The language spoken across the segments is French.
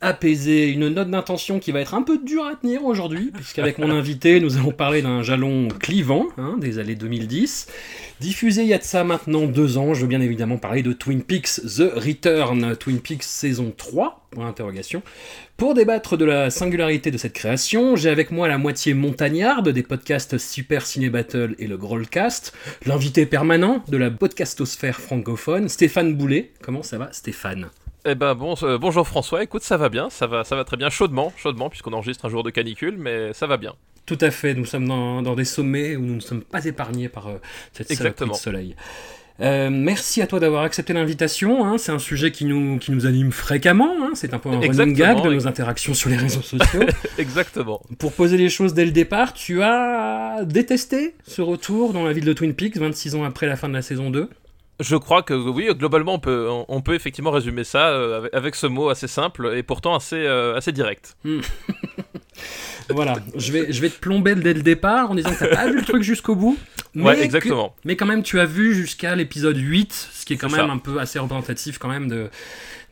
apaisée, une note d'intention qui va être un peu dure à tenir aujourd'hui, puisqu'avec mon invité, nous allons parler d'un jalon clivant hein, des années 2010. Diffusé il y a de ça maintenant deux ans, je veux bien évidemment parler de Twin Peaks The Return, Twin Peaks saison 3, point d'interrogation. Pour débattre de la singularité de cette création, j'ai avec moi la moitié montagnarde des podcasts Super Ciné Battle et le Grollcast, l'invité permanent de la podcastosphère francophone, Stéphane Boulet. Comment ça va Stéphane? Eh ben bon, euh, bonjour François, écoute ça va bien, ça va, ça va très bien, chaudement, chaudement, puisqu'on enregistre un jour de canicule, mais ça va bien. Tout à fait, nous sommes dans, dans des sommets où nous ne sommes pas épargnés par euh, cette Exactement. de soleil. Euh, merci à toi d'avoir accepté l'invitation. hein. C'est un sujet qui nous, qui nous anime fréquemment. hein. C'est un peu un running gag de nos interactions sur les réseaux sociaux. Exactement. Pour poser les choses dès le départ, tu as détesté ce retour dans la ville de Twin Peaks 26 ans après la fin de la saison 2 Je crois que oui, globalement on peut, on, on peut effectivement résumer ça euh, avec, avec ce mot assez simple et pourtant assez, euh, assez direct. Voilà, je vais, je vais te plomber dès le départ en disant que t'as pas vu le truc jusqu'au bout. Ouais, mais exactement. que- mais quand même, tu as vu jusqu'à l'épisode 8, ce qui est quand même ça. un peu assez représentatif quand même de,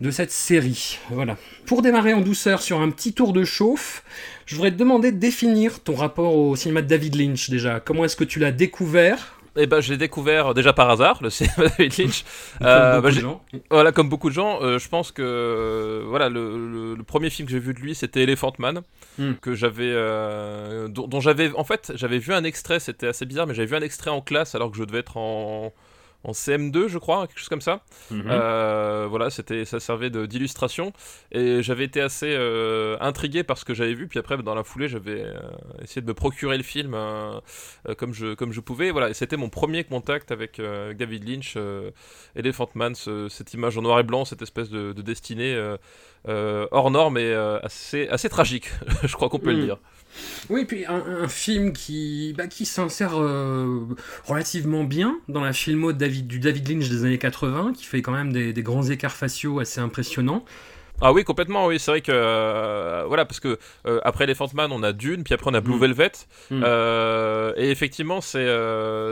de cette série. Voilà. Pour démarrer en douceur sur un petit tour de chauffe, je voudrais te demander de définir ton rapport au cinéma de David Lynch déjà. Comment est-ce que tu l'as découvert Et ben j'ai découvert euh, déjà par hasard le cinéma de David Lynch. comme Euh, beaucoup bah, de j'ai- gens Voilà, comme beaucoup de gens, euh, je pense que euh, voilà le, le- le premier film que j'ai vu de lui, c'était Elephant Man, Hmm. que j'avais, euh, dont, dont j'avais, en fait, j'avais vu un extrait. C'était assez bizarre, mais j'avais vu un extrait en classe alors que je devais être en en CM2, je crois, quelque chose comme ça. Mhm. Euh, voilà, c'était, ça servait de, d'illustration et j'avais été assez euh, intrigué par ce que j'avais vu. Puis après, dans la foulée, j'avais euh, essayé de me procurer le film comme je comme je pouvais. Voilà, et c'était mon premier contact avec, David Lynch, Elephant Man, ce- cette image en noir et blanc, cette espèce de, de destinée hors norme et assez assez tragique. je crois qu'on peut Mm. le dire. Oui, puis un, un film qui, bah, qui s'insère euh, relativement bien dans la filmo de David, du David Lynch des années 80, qui fait quand même des, des grands écarts faciaux assez impressionnants. Ah oui, complètement, oui, c'est vrai que euh, voilà, parce que euh, après Elephant Man, on a Dune, puis après on a Blue Mm. Velvet, Mm. Euh, et effectivement, c'est,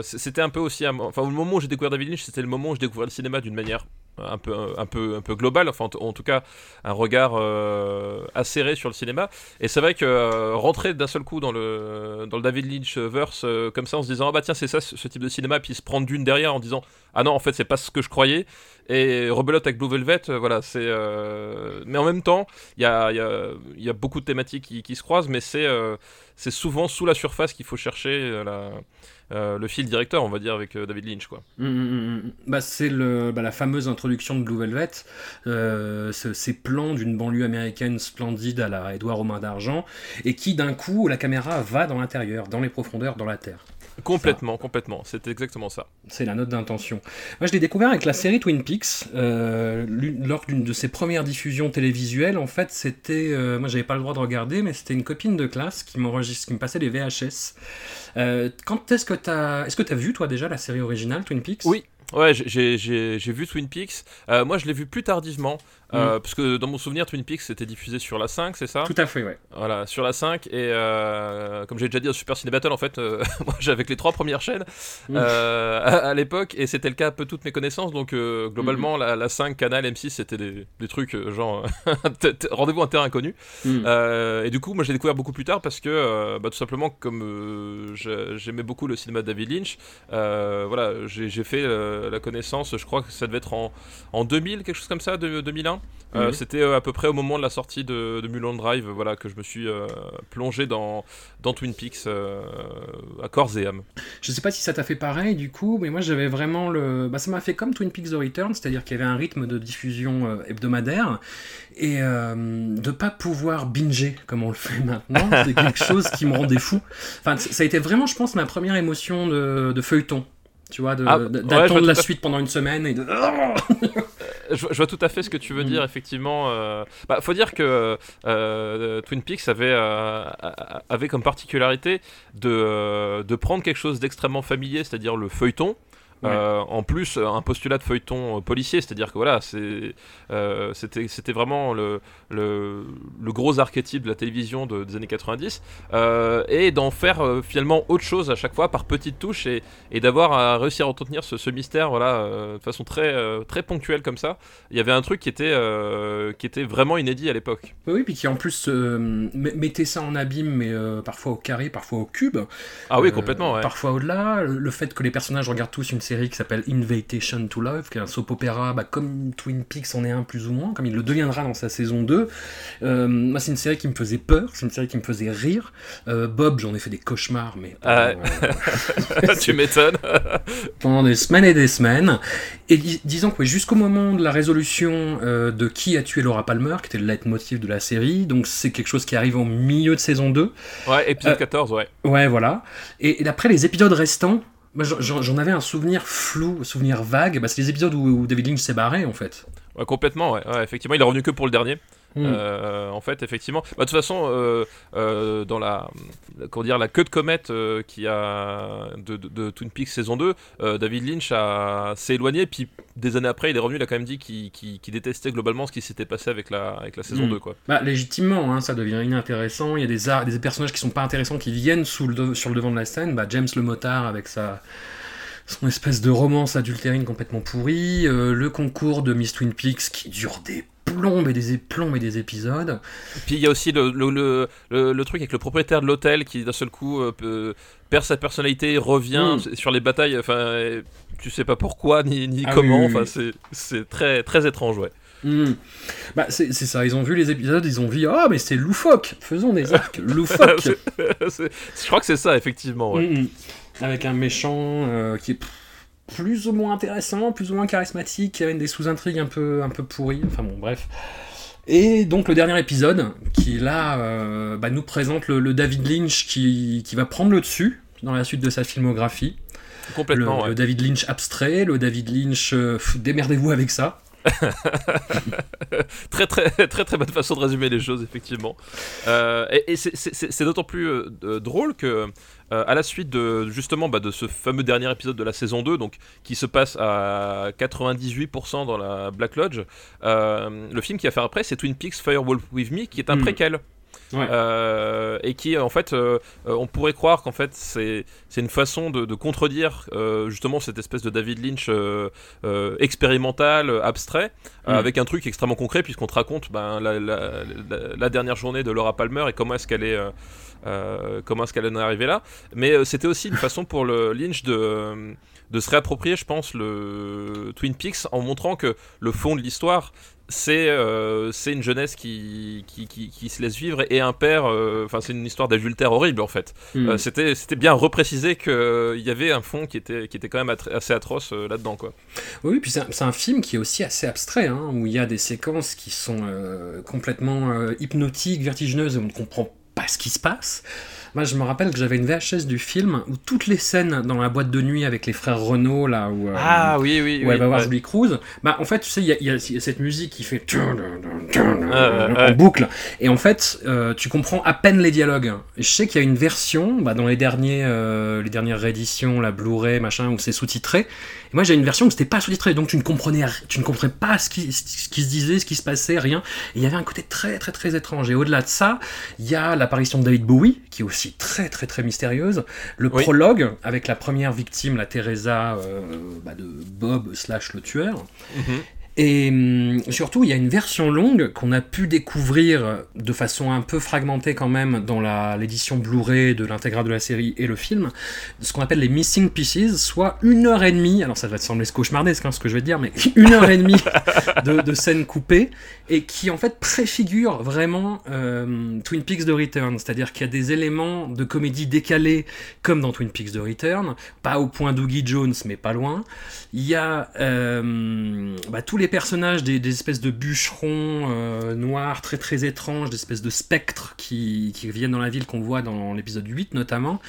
c'était un peu aussi, un- enfin, le moment où j'ai découvert David Lynch, c'était le moment où je découvrais le cinéma d'une manière un peu, un peu, un peu globale, enfin, en, tout cas, un regard euh, acéré sur le cinéma. Et c'est vrai que euh, rentrer d'un seul coup dans le, dans le David Lynch verse euh, comme ça, en se disant, ah bah tiens, c'est ça, ce, type de cinéma, puis se prendre Dune derrière en disant, ah non, en fait, c'est pas ce que je croyais. Et rebelote avec Blue Velvet, voilà, c'est. Mais en même temps, il y a, y, a, y a beaucoup de thématiques qui, qui se croisent, mais c'est c'est souvent sous la surface qu'il faut chercher euh, euh, le fil directeur, on va dire, avec euh, David Lynch, quoi. Mm, mm, mm. Bah, c'est bah, la fameuse introduction de Blue Velvet, ce- ces plans d'une banlieue américaine splendide à la Édouard aux mains d'argent, et qui d'un coup, la caméra va dans l'intérieur, dans les profondeurs, dans la terre. Complètement, complètement. C'est exactement ça. C'est la note d'intention. Moi, je l'ai découvert avec la série Twin Peaks. euh, lors d'une de ses premières diffusions télévisuelles, en fait, c'était. euh, moi, j'avais pas le droit de regarder, mais c'était une copine de classe qui m'enregistre, qui me passait des VHS. Euh, quand est-ce que t'as. Est-ce que t'as vu, toi, déjà, la série originale Twin Peaks? Oui. Ouais, j'ai vu Twin Peaks. Euh, moi, je l'ai vu plus tardivement, euh, parce que dans mon souvenir, Twin Peaks c'était diffusé sur la 5, c'est ça Tout à fait, ouais. Voilà, sur la 5, et euh, comme j'ai déjà dit au Super Ciné Battle, en fait, euh, moi j'avais que les trois premières chaînes Mm. à, à l'époque, et c'était le cas un peu toutes mes connaissances, donc globalement, Mm. la, la 5, Canal, M6, c'était des, des trucs genre rendez-vous un terrain inconnu. Mm. Et du coup, moi j'ai découvert beaucoup plus tard parce que, bah, tout simplement, comme j'aimais beaucoup le cinéma de David Lynch, voilà, j'ai fait la connaissance, je crois que ça devait être en, en 2000, quelque chose comme ça, de, 2001. 2001. Euh, Mhm. C'était euh, à peu près au moment de la sortie de, de Mulholland Drive, voilà, que je me suis euh, plongé dans, dans Twin Peaks euh, à corps et âme. Je sais pas si ça t'a fait pareil du coup, mais moi j'avais vraiment le. Bah, ça m'a fait comme Twin Peaks The Return, c'est-à-dire qu'il y avait un rythme de diffusion hebdomadaire et de pas pouvoir binger comme on le fait maintenant, c'est quelque chose qui me rendait fou. Enfin, ça a été vraiment, je pense, ma première émotion de, de feuilleton. Tu vois, Ah, ouais, d'attendre la suite pendant une semaine et de. Je, je vois tout à fait ce que tu veux Mm. dire, effectivement. euh, Bah, faut dire que euh, Twin Peaks avait, euh, avait comme particularité de, euh, de prendre quelque chose d'extrêmement familier, c'est-à-dire le feuilleton. Ouais. euh, en plus, un postulat de feuilleton euh, policier, c'est-à-dire que voilà, euh, c'était, vraiment le, le, le gros archétype de la télévision de- des années 90, euh, et d'en faire euh, finalement autre chose à chaque fois par petites touches et, et d'avoir à réussir à entretenir ce, ce mystère, voilà, euh, de façon très, euh, très ponctuelle comme ça. Il y avait un truc qui était, euh, qui était vraiment inédit à l'époque. Oui, puis qui en plus euh, met- mettait ça en abîme, mais euh, parfois au carré, parfois au cube. Ah oui, Euh, complètement. Ouais. Parfois au-delà, le le fait que les personnages regardent tous une série qui s'appelle Invitation to Love, qui est un soap opéra, bah, comme Twin Peaks en est un plus ou moins, comme il le deviendra dans sa saison 2. Euh, moi, c'est une série qui me faisait peur, c'est une série qui me faisait rire. Euh, Bob, j'en ai fait des cauchemars, mais Ah pendant, euh, tu m'étonnes. pendant des semaines et des semaines. Et dis- disons que ouais, jusqu'au moment de la résolution euh, de qui a tué Laura Palmer, qui était le leitmotiv de la série, donc c'est quelque chose qui arrive au milieu de saison 2. ouais, épisode Euh, 14, ouais. Ouais, voilà. Et, et après les épisodes restants, j'en- avais un souvenir flou, souvenir vague. Bah, c'est les épisodes où, David Lynch s'est barré, en fait. Ouais, complètement. Ouais, Effectivement, il est revenu que pour le dernier. Hmm. Euh, en fait, effectivement. Bah, de toute façon, euh, euh, dans la, comment dire, la queue de comète qui a de, de- de Twin Peaks saison 2, euh, David Lynch a- s'est éloigné. Puis des années après, il est revenu. Il a quand même dit qu'il qu'il- qu'il détestait globalement ce qui s'était passé avec la, avec la saison Mm. 2. Quoi. Bah, légitimement, hein, ça devient inintéressant. Il y a des, ar- des personnages qui sont pas intéressants qui viennent sous le de- sur le devant de la scène. Bah, James le motard avec sa son espèce de romance adultérine complètement pourrie, euh, le concours de Miss Twin Peaks qui dure des plombes et des plombes et des épisodes. Puis il y a aussi le, le, le, truc avec le propriétaire de l'hôtel qui d'un seul coup euh, perd sa personnalité, revient Mm. sur les batailles. Enfin, tu sais pas pourquoi ni, ni Ah comment. oui, oui, Enfin, oui. c'est c'est très très étrange, ouais. Hmm. Bah, c'est ça, ils ont vu les épisodes, ils ont vu Ah, mais c'est loufoque Faisons des arcs loufoques je crois que c'est ça, effectivement. ouais. Mm, mm. Avec un méchant euh, qui est plus ou moins intéressant, plus ou moins charismatique, qui amène des sous-intrigues un peu, un peu pourries. Enfin bon, bref. Et donc le dernier épisode, qui là euh, bah, nous présente le, le David Lynch qui, qui va prendre le dessus dans la suite de sa filmographie. Le, Complètement. ouais. le David Lynch abstrait, le David Lynch euh, démerdez-vous avec ça. Très, très, très, très bonne façon de résumer les choses, effectivement. Euh, et et c'est- d'autant plus drôle que, euh, à la suite de, justement, bah, de ce fameux dernier épisode de la saison 2, donc, qui se passe à 98% dans la Black Lodge, euh, le film qui va faire après, c'est Twin Peaks Firewolf With Me, qui est un Mm. préquel. Ouais. Euh, et qui en fait euh, on pourrait croire qu'en fait c'est une façon de, de contredire euh, justement cette espèce de David Lynch expérimental abstrait euh, Mm. avec un truc extrêmement concret puisqu'on te raconte ben, la, la- la- la dernière journée de Laura Palmer et comment est-ce qu'elle est euh, comment est-ce qu'elle en est arrivée là mais euh, c'était aussi une façon pour le Lynch de de se réapproprier je pense le Twin Peaks en montrant que le fond de l'histoire c'est euh, une jeunesse qui, qui, qui, qui se laisse vivre et un père, euh, enfin c'est une histoire d'adultère horrible en fait. Mm. Euh, c'était bien reprécisé qu'il y avait un fond qui était, qui était quand même assez atroce euh, là-dedans quoi. Oui, puis c'est un, film qui est aussi assez abstrait, hein, où il y a des séquences qui sont euh, complètement euh, hypnotiques, vertigineuses, et on ne comprend pas ce qui se passe. Moi, je me rappelle que j'avais une VHS du film où toutes les scènes dans la boîte de nuit avec les frères Renault, là où, euh, Ah oui oui où elle va voir. Julie Cruz, bah en fait, tu sais, il y, a- y y cette musique qui fait en boucle, et en fait, euh, tu comprends à peine les dialogues. Et je sais qu'il y a une version, bah, dans les derniers, euh, les dernières rééditions, la Blu-ray, machin, où c'est sous-titré. Et moi, j'ai une version où c'était pas sous-titré, donc tu ne comprenais, tu ne comprenais pas ce qui, ce qui se disait, ce qui se passait, rien. Et il y avait un côté très, très, très étrange. Et au-delà de ça, il y a l'apparition de David Bowie, qui est aussi très, très, très mystérieuse. Le Oui. prologue avec la première victime, la Teresa euh, bah, de Bob slash le tueur. Mhm. Et hum, surtout, il y a une version longue qu'on a pu découvrir de façon un peu fragmentée quand même dans l'édition Blu-ray de l'intégrale de la série et le film, ce qu'on appelle les missing pieces, soit une heure et demie, alors ça va te sembler cauchemardesque hein, ce que je vais te dire, mais une heure et demie de, de scènes coupées, et qui en fait préfigure vraiment euh, Twin Peaks de Return, c'est-à-dire qu'il y a des éléments de comédie décalés comme dans Twin Peaks de Return, pas au point Dougie Jones, mais pas loin. Il y a euh, bah, tous les personnages des, des espèces de bûcherons euh, noirs très très étranges, des espèces de spectres qui, qui viennent dans la ville qu'on voit dans l'épisode 8 notamment.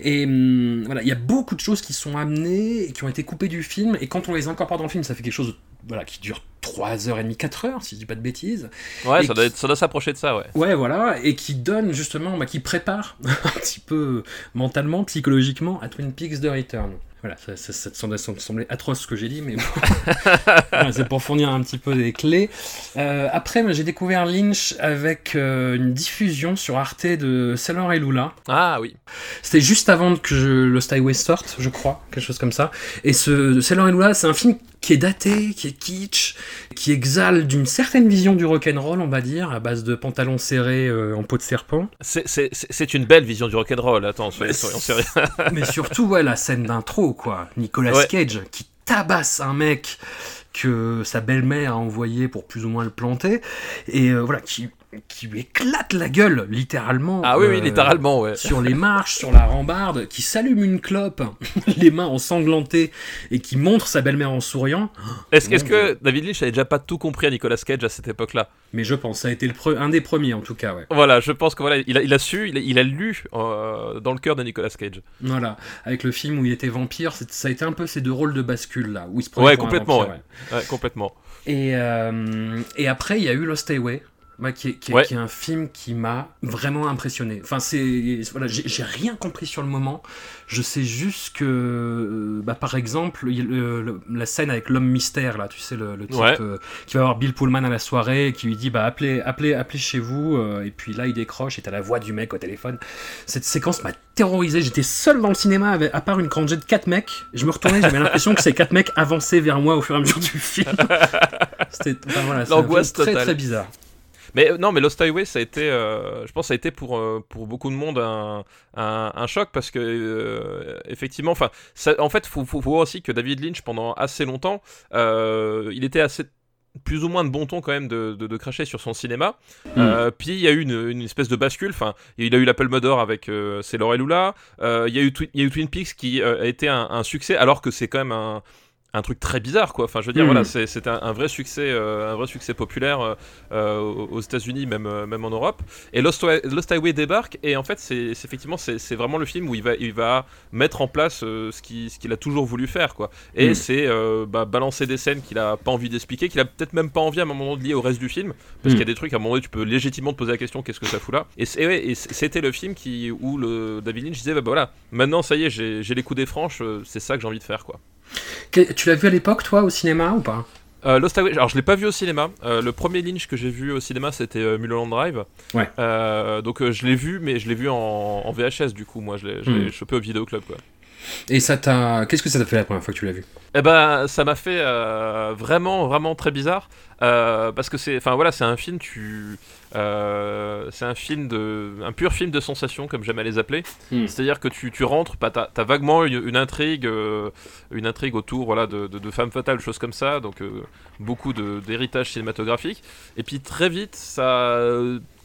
Et hum, voilà, il y a beaucoup de choses qui sont amenées et qui ont été coupées du film, et quand on les incorpore dans le film, ça fait quelque chose voilà, qui dure 3h30, 4h, si je dis pas de bêtises. Ouais, ça doit, qui- être- ça doit s'approcher de ça, ouais. Ouais, voilà, et qui donne justement, bah, qui prépare un petit peu mentalement, psychologiquement à Twin Peaks de Return. Voilà, ça, ça, ça te semblait, ça te semblait atroce ce que j'ai dit, mais bon. C'est pour fournir un petit peu des clés. Euh, après, j'ai découvert Lynch avec euh, une diffusion sur Arte de Sailor et Lula. Ah oui. C'était juste avant que je, Lost Highway sorte, je crois, quelque chose comme ça. Et ce Sailor et Lula, c'est un film qui est daté, qui est kitsch, qui exhale d'une certaine vision du rock'n'roll, on va dire, à base de pantalons serrés euh, en peau de serpent. C'est- une belle vision du rock'n'roll, attends, soyons, sérieux. Mais surtout, ouais, la scène d'intro, quoi. Nicolas Ouais. Cage qui tabasse un mec que sa belle-mère a envoyé pour plus ou moins le planter, et euh, voilà, qui, qui lui éclate la gueule, littéralement. Ah oui, oui, euh, littéralement, ouais. sur les marches, sur la rambarde, qui s'allume une clope, les mains ensanglantées, et qui montre sa belle-mère en souriant. Est-ce que David Lynch avait déjà pas tout compris à Nicolas Cage à cette époque-là? Mais je pense, ça a été le un des premiers en tout cas, ouais. Voilà, je pense que voilà, il a, il a su, il a, il a lu euh, dans le cœur de Nicolas Cage. Voilà, avec le film où il était vampire, ça a été un peu ces deux rôles de bascule là, où il se prenait Ouais, complètement, vampire, ouais. Ouais, complètement. Et, euh, et après, il y a eu Lost Highway, bah, qui, est, qui est- Ouais. qui est un film qui m'a vraiment impressionné. Enfin, c'est voilà, j'ai rien compris sur le moment. Je sais juste que, euh, bah, par exemple, il le- la scène avec l'homme mystère là, tu sais, le, le type Ouais. euh, qui va voir Bill Pullman à la soirée, et qui lui dit bah appelez, appelez, appelez chez vous. euh, et puis là, il décroche et t'as la voix du mec au téléphone. Cette séquence m'a terrorisé. J'étais seul dans le cinéma, avec, à part une rangée de quatre mecs. Je me retournais, j'avais l'impression que ces quatre mecs avançaient vers moi au fur et à mesure du film. C'était enfin, voilà, L'angoisse très très bizarre. Mais euh, non, mais Lost Highway, ça a été, euh, je pense, ça a été pour euh, pour beaucoup de monde un, un, un choc parce que euh, effectivement, enfin, en fait, faut, faut, faut voir aussi que David Lynch pendant assez longtemps, il était assez plus ou moins de bon ton quand même de, de, de cracher sur son cinéma. Euh, puis il y a eu une, une espèce de bascule. Enfin, il a eu l'Apple d'Or avec euh, C'est Laurel Lula. Euh, il y a eu il y a eu Twin Peaks qui a été un, un succès alors que c'est quand même un un truc très bizarre quoi. Enfin je veux dire voilà c'est c'est un, un vrai succès euh, un vrai succès populaire euh, euh, aux États-Unis même même en Europe. Et Lost, Lost Highway débarque et en fait c'est effectivement c'est vraiment le film où il va il va mettre en place euh, ce qui ce qu'il a toujours voulu faire quoi. Et Mhm. c'est bah, balancer des scènes qu'il a pas envie d'expliquer qu'il a peut-être même pas envie à un moment de lier au reste du film. Parce Mhm. qu'il y a des trucs à un moment donné tu peux légitimement te poser la question qu'est-ce que ça fout là? Et ouais, c'était le film qui où le David Lynch disait bah, bah, voilà maintenant ça y est j'ai les coups des franches c'est ça que j'ai envie de faire quoi Tu l'as vu à l'époque, toi, au cinéma ou pas? Euh, Lost Highway, alors je l'ai pas vu au cinéma. Euh, le premier Lynch que j'ai vu au cinéma c'était euh, Mulholland Drive. Ouais. Euh, donc je l'ai vu, mais je l'ai vu en, en VHS du coup. Moi je l'ai je l'ai Hmm. chopé au vidéoclub quoi. Et ça t'a. Qu'est-ce que ça t'a fait la première fois que tu l'as vu? Eh ben ça m'a fait euh, vraiment vraiment très bizarre euh, parce que c'est, enfin voilà, c'est un film tu, euh, c'est un film de, un pur film de sensation comme j'aime à les appeler. Hmm. C'est-à-dire que tu, tu rentres, bah, t'as, t'as vaguement une, une intrigue, euh, une intrigue autour voilà de, de, de femmes fatales, choses comme ça. Donc euh, beaucoup de, d'héritage cinématographique. Et puis très vite ça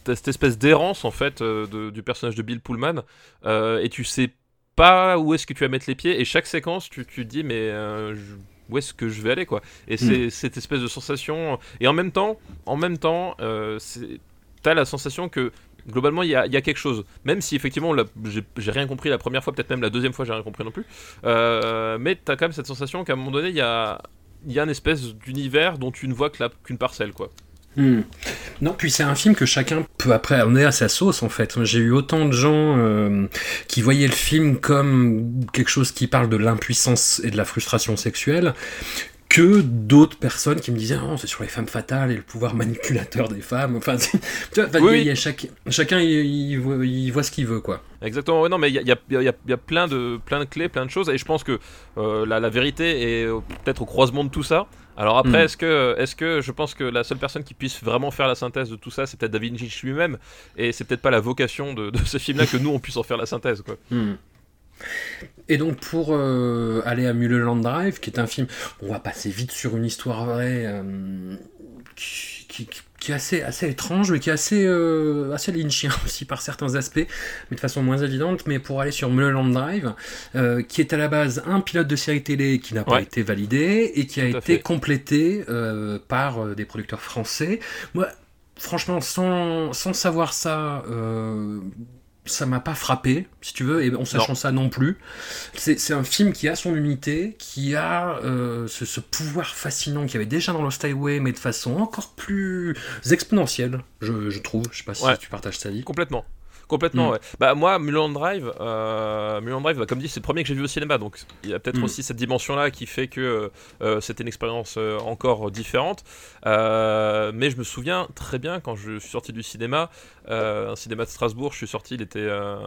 t'as cette espèce d'errance en fait euh, de- du personnage de Bill Pullman euh, et tu sais pas où est-ce que tu vas mettre les pieds et chaque séquence tu, tu te dis mais euh, je- où est-ce que je vais aller quoi. Et c'est cette espèce de sensation et en même temps en même temps euh, c'est- t'as la sensation que globalement il y y a quelque chose. Même si effectivement j'ai rien compris la première fois peut-être même la deuxième fois j'ai rien compris non plus. Euh, mais t'as quand même cette sensation qu'à un moment donné il y a il y a une espèce d'univers dont tu ne vois que qu'une parcelle quoi Hmm. Non, puis c'est un film que chacun peut après amener à sa sauce en fait. J'ai eu autant de gens euh, qui voyaient le film comme quelque chose qui parle de l'impuissance et de la frustration sexuelle que d'autres personnes qui me disaient oh, c'est sur les femmes fatales et le pouvoir manipulateur des femmes. Enfin, tu vois, enfin, Oui, il y a- chaque- chacun il, il voit, il voit ce qu'il veut quoi. Exactement, ouais, non, mais il y a, y a- y a- il y a plein, de, plein de clés, plein de choses, et je pense que euh, la, la vérité est euh, peut-être au croisement de tout ça. Alors après, Mm. est-ce que, est-ce que je pense que la seule personne qui puisse vraiment faire la synthèse de tout ça, c'est peut-être David Lynch lui-même, et c'est peut-être pas la vocation de, de ce film-là que nous on puisse en faire la synthèse, quoi. Hmm. Et donc pour euh, aller à Mulholland Drive, qui est un film, on va passer vite sur une histoire vraie euh, qui, qui- qui est assez, assez étrange, mais qui est assez, euh, assez lynchien aussi par certains aspects, mais de façon moins évidente. Mais pour aller sur Mulholland Drive, qui est à la base un pilote de série télé qui n'a pas Ouais. été validé et qui a Tout été complété par des producteurs français. Moi, franchement, sans, sans savoir ça, ça m'a pas frappé, si tu veux, et en sachant ça non plus. C'est un film qui a son unité, qui a euh, ce, ce pouvoir fascinant qu'il y avait déjà dans Lost Highway, mais de façon encore plus exponentielle, je, je trouve. Je sais pas si Ouais. tu partages ça, dit. Complètement. Complètement, Mm. ouais. Bah, moi, Mulholland Drive, euh, Mulholland Drive, bah, comme dit, c'est le premier que j'ai vu au cinéma, donc il y a peut-être Mm. aussi cette dimension-là qui fait que euh, c'était une expérience euh, encore différente. Euh, mais je me souviens très bien quand je suis sorti du cinéma, euh, un cinéma de Strasbourg, je suis sorti, il était, euh,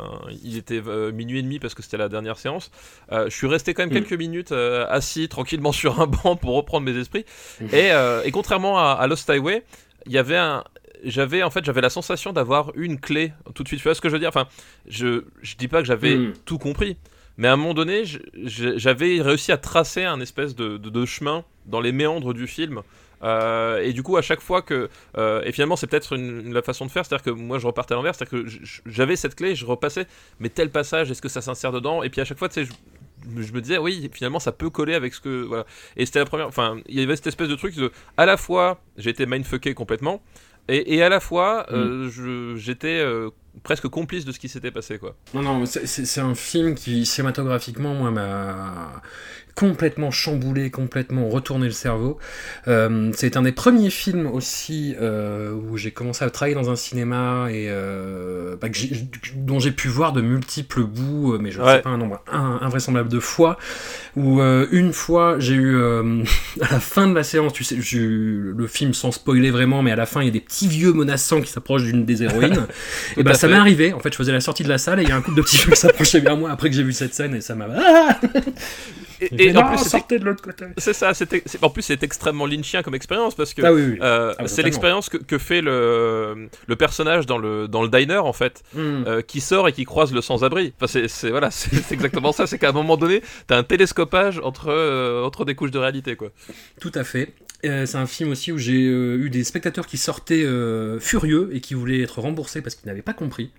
il était euh, minuit et demi parce que c'était la dernière séance. Euh, je suis resté quand même Mm. quelques minutes euh, assis tranquillement sur un banc pour reprendre mes esprits. Et, euh, et contrairement à, à Lost Highway, il y avait un, j'avais en fait j'avais la sensation d'avoir une clé tout de suite. Tu vois ce que je veux dire? Enfin, je je dis pas que j'avais Mm. tout compris, mais à un moment donné, j'avais réussi à tracer un espèce de, de- de chemin dans les méandres du film. Euh, et du coup, à chaque fois que. euh, et finalement, c'est peut-être une, une- la façon de faire, c'est-à-dire que moi je repartais à l'envers, c'est-à-dire que j'avais cette clé, je repassais, mais tel passage, est-ce que ça s'insère dedans? Et puis à chaque fois, tu sais, je, je me disais, oui, finalement, ça peut coller avec ce que. Voilà. Et c'était la première. Enfin, il y avait cette espèce de truc de. À la fois, j'ai été mindfucké complètement, et, et à la fois, euh, je- j'étais euh, presque complice de ce qui s'était passé, quoi. Non, non, c'est un film qui, cinématographiquement, moi, m'a complètement chamboulé, complètement retourné le cerveau. Euh, c'est un des premiers films aussi euh, où j'ai commencé à travailler dans un cinéma et euh, bah, dont j'ai pu voir de multiples bouts, mais je ne Ouais. sais pas un nombre in- invraisemblable de fois. Où une fois, j'ai eu à la fin de la séance, tu sais, eu le film sans spoiler vraiment, mais à la fin, il y a des petits vieux menaçants qui s'approchent d'une des héroïnes. et bah ça m'est arrivé. En fait, je faisais la sortie de la salle et il y a un couple de petits vieux qui s'approchaient vers moi après que j'ai vu cette scène et ça m'a. Et, en plus, sortez de l'autre côté. c'est ça, en plus, c'est extrêmement lynchien comme expérience parce que. Ah oui, oui. euh, Ah, c'est l'expérience que, que fait le, le personnage dans le, dans le diner en fait, Hmm. euh, qui sort et qui croise le sans-abri. Enfin, c'est, voilà, c'est, exactement ça. C'est qu'à un moment donné, t'as un télescopage entre, euh, entre des couches de réalité, quoi. Tout à fait. Euh, c'est un film aussi où j'ai euh, eu des spectateurs qui sortaient euh, furieux et qui voulaient être remboursés parce qu'ils n'avaient pas compris.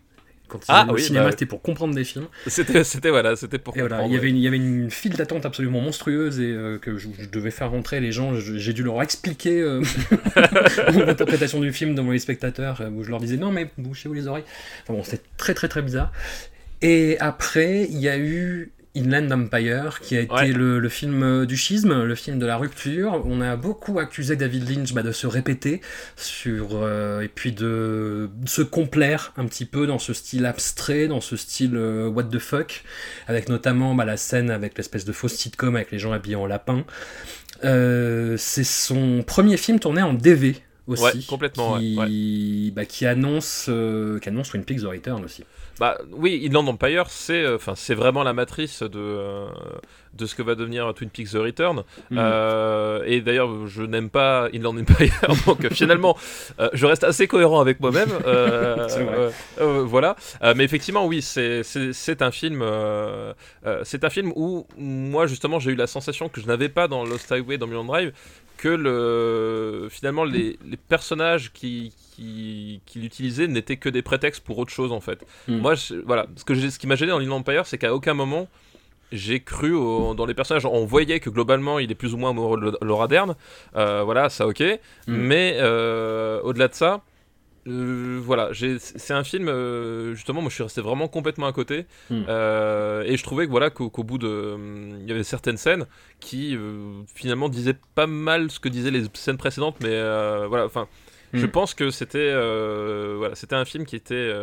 Quand ils Ah, allaient au oui, cinéma, bah, c'était pour comprendre des films. C'était, c'était voilà, c'était pour Et voilà, comprendre. il y avait une, il y avait une file d'attente absolument monstrueuse et euh, que je, je devais faire rentrer les gens. J'ai dû leur expliquer euh, mon interprétation du film devant les spectateurs, euh, où je leur disais non mais bouchez-vous les oreilles. Enfin bon, c'était très très très bizarre. Et après, il y a eu Inland Empire, qui a été Ouais. le, le film euh, du schisme, le film de la rupture. On a beaucoup accusé David Lynch bah, de se répéter sur euh, et puis de, de se complaire un petit peu dans ce style abstrait, dans ce style euh, what the fuck, avec notamment bah, la scène avec l'espèce de fausse sitcom avec les gens habillés en lapin. Euh, c'est son premier film tourné en DV aussi, Ouais, complètement, qui, bah, qui annonce, euh, qui annonce Twin Peaks The Return aussi. Bah oui, Inland Empire, c'est euh, enfin c'est vraiment la matrice de euh, de ce que va devenir Twin Peaks The Return. Mm. Euh, et d'ailleurs, je n'aime pas Inland Empire, donc finalement, je reste assez cohérent avec moi-même. voilà. Mais effectivement, oui, c'est c'est un film, c'est un film où moi justement j'ai eu la sensation que je n'avais pas dans Lost Highway, dans Mulholland Drive, que le finalement les, les personnages qui qui, qui l'utilisaient n'étaient que des prétextes pour autre chose en fait. Mm. Moi, je- voilà, ce que ce qui m'a gêné dans Inland Empire, c'est qu'à aucun moment j'ai cru au- dans les personnages. On voyait que globalement, il est plus ou moins amoureux de Laura Dern. Euh, voilà, ça ok. Mm. Mais euh, au-delà de ça, euh, voilà, c'est un film. euh, justement, moi, je suis resté vraiment complètement à côté. Mm. Euh, et je trouvais que voilà qu'au bout de, il y avait certaines scènes qui finalement disaient pas mal ce que disaient les scènes précédentes, mais voilà, enfin. Je Mm. pense que c'était voilà, c'était un film qui était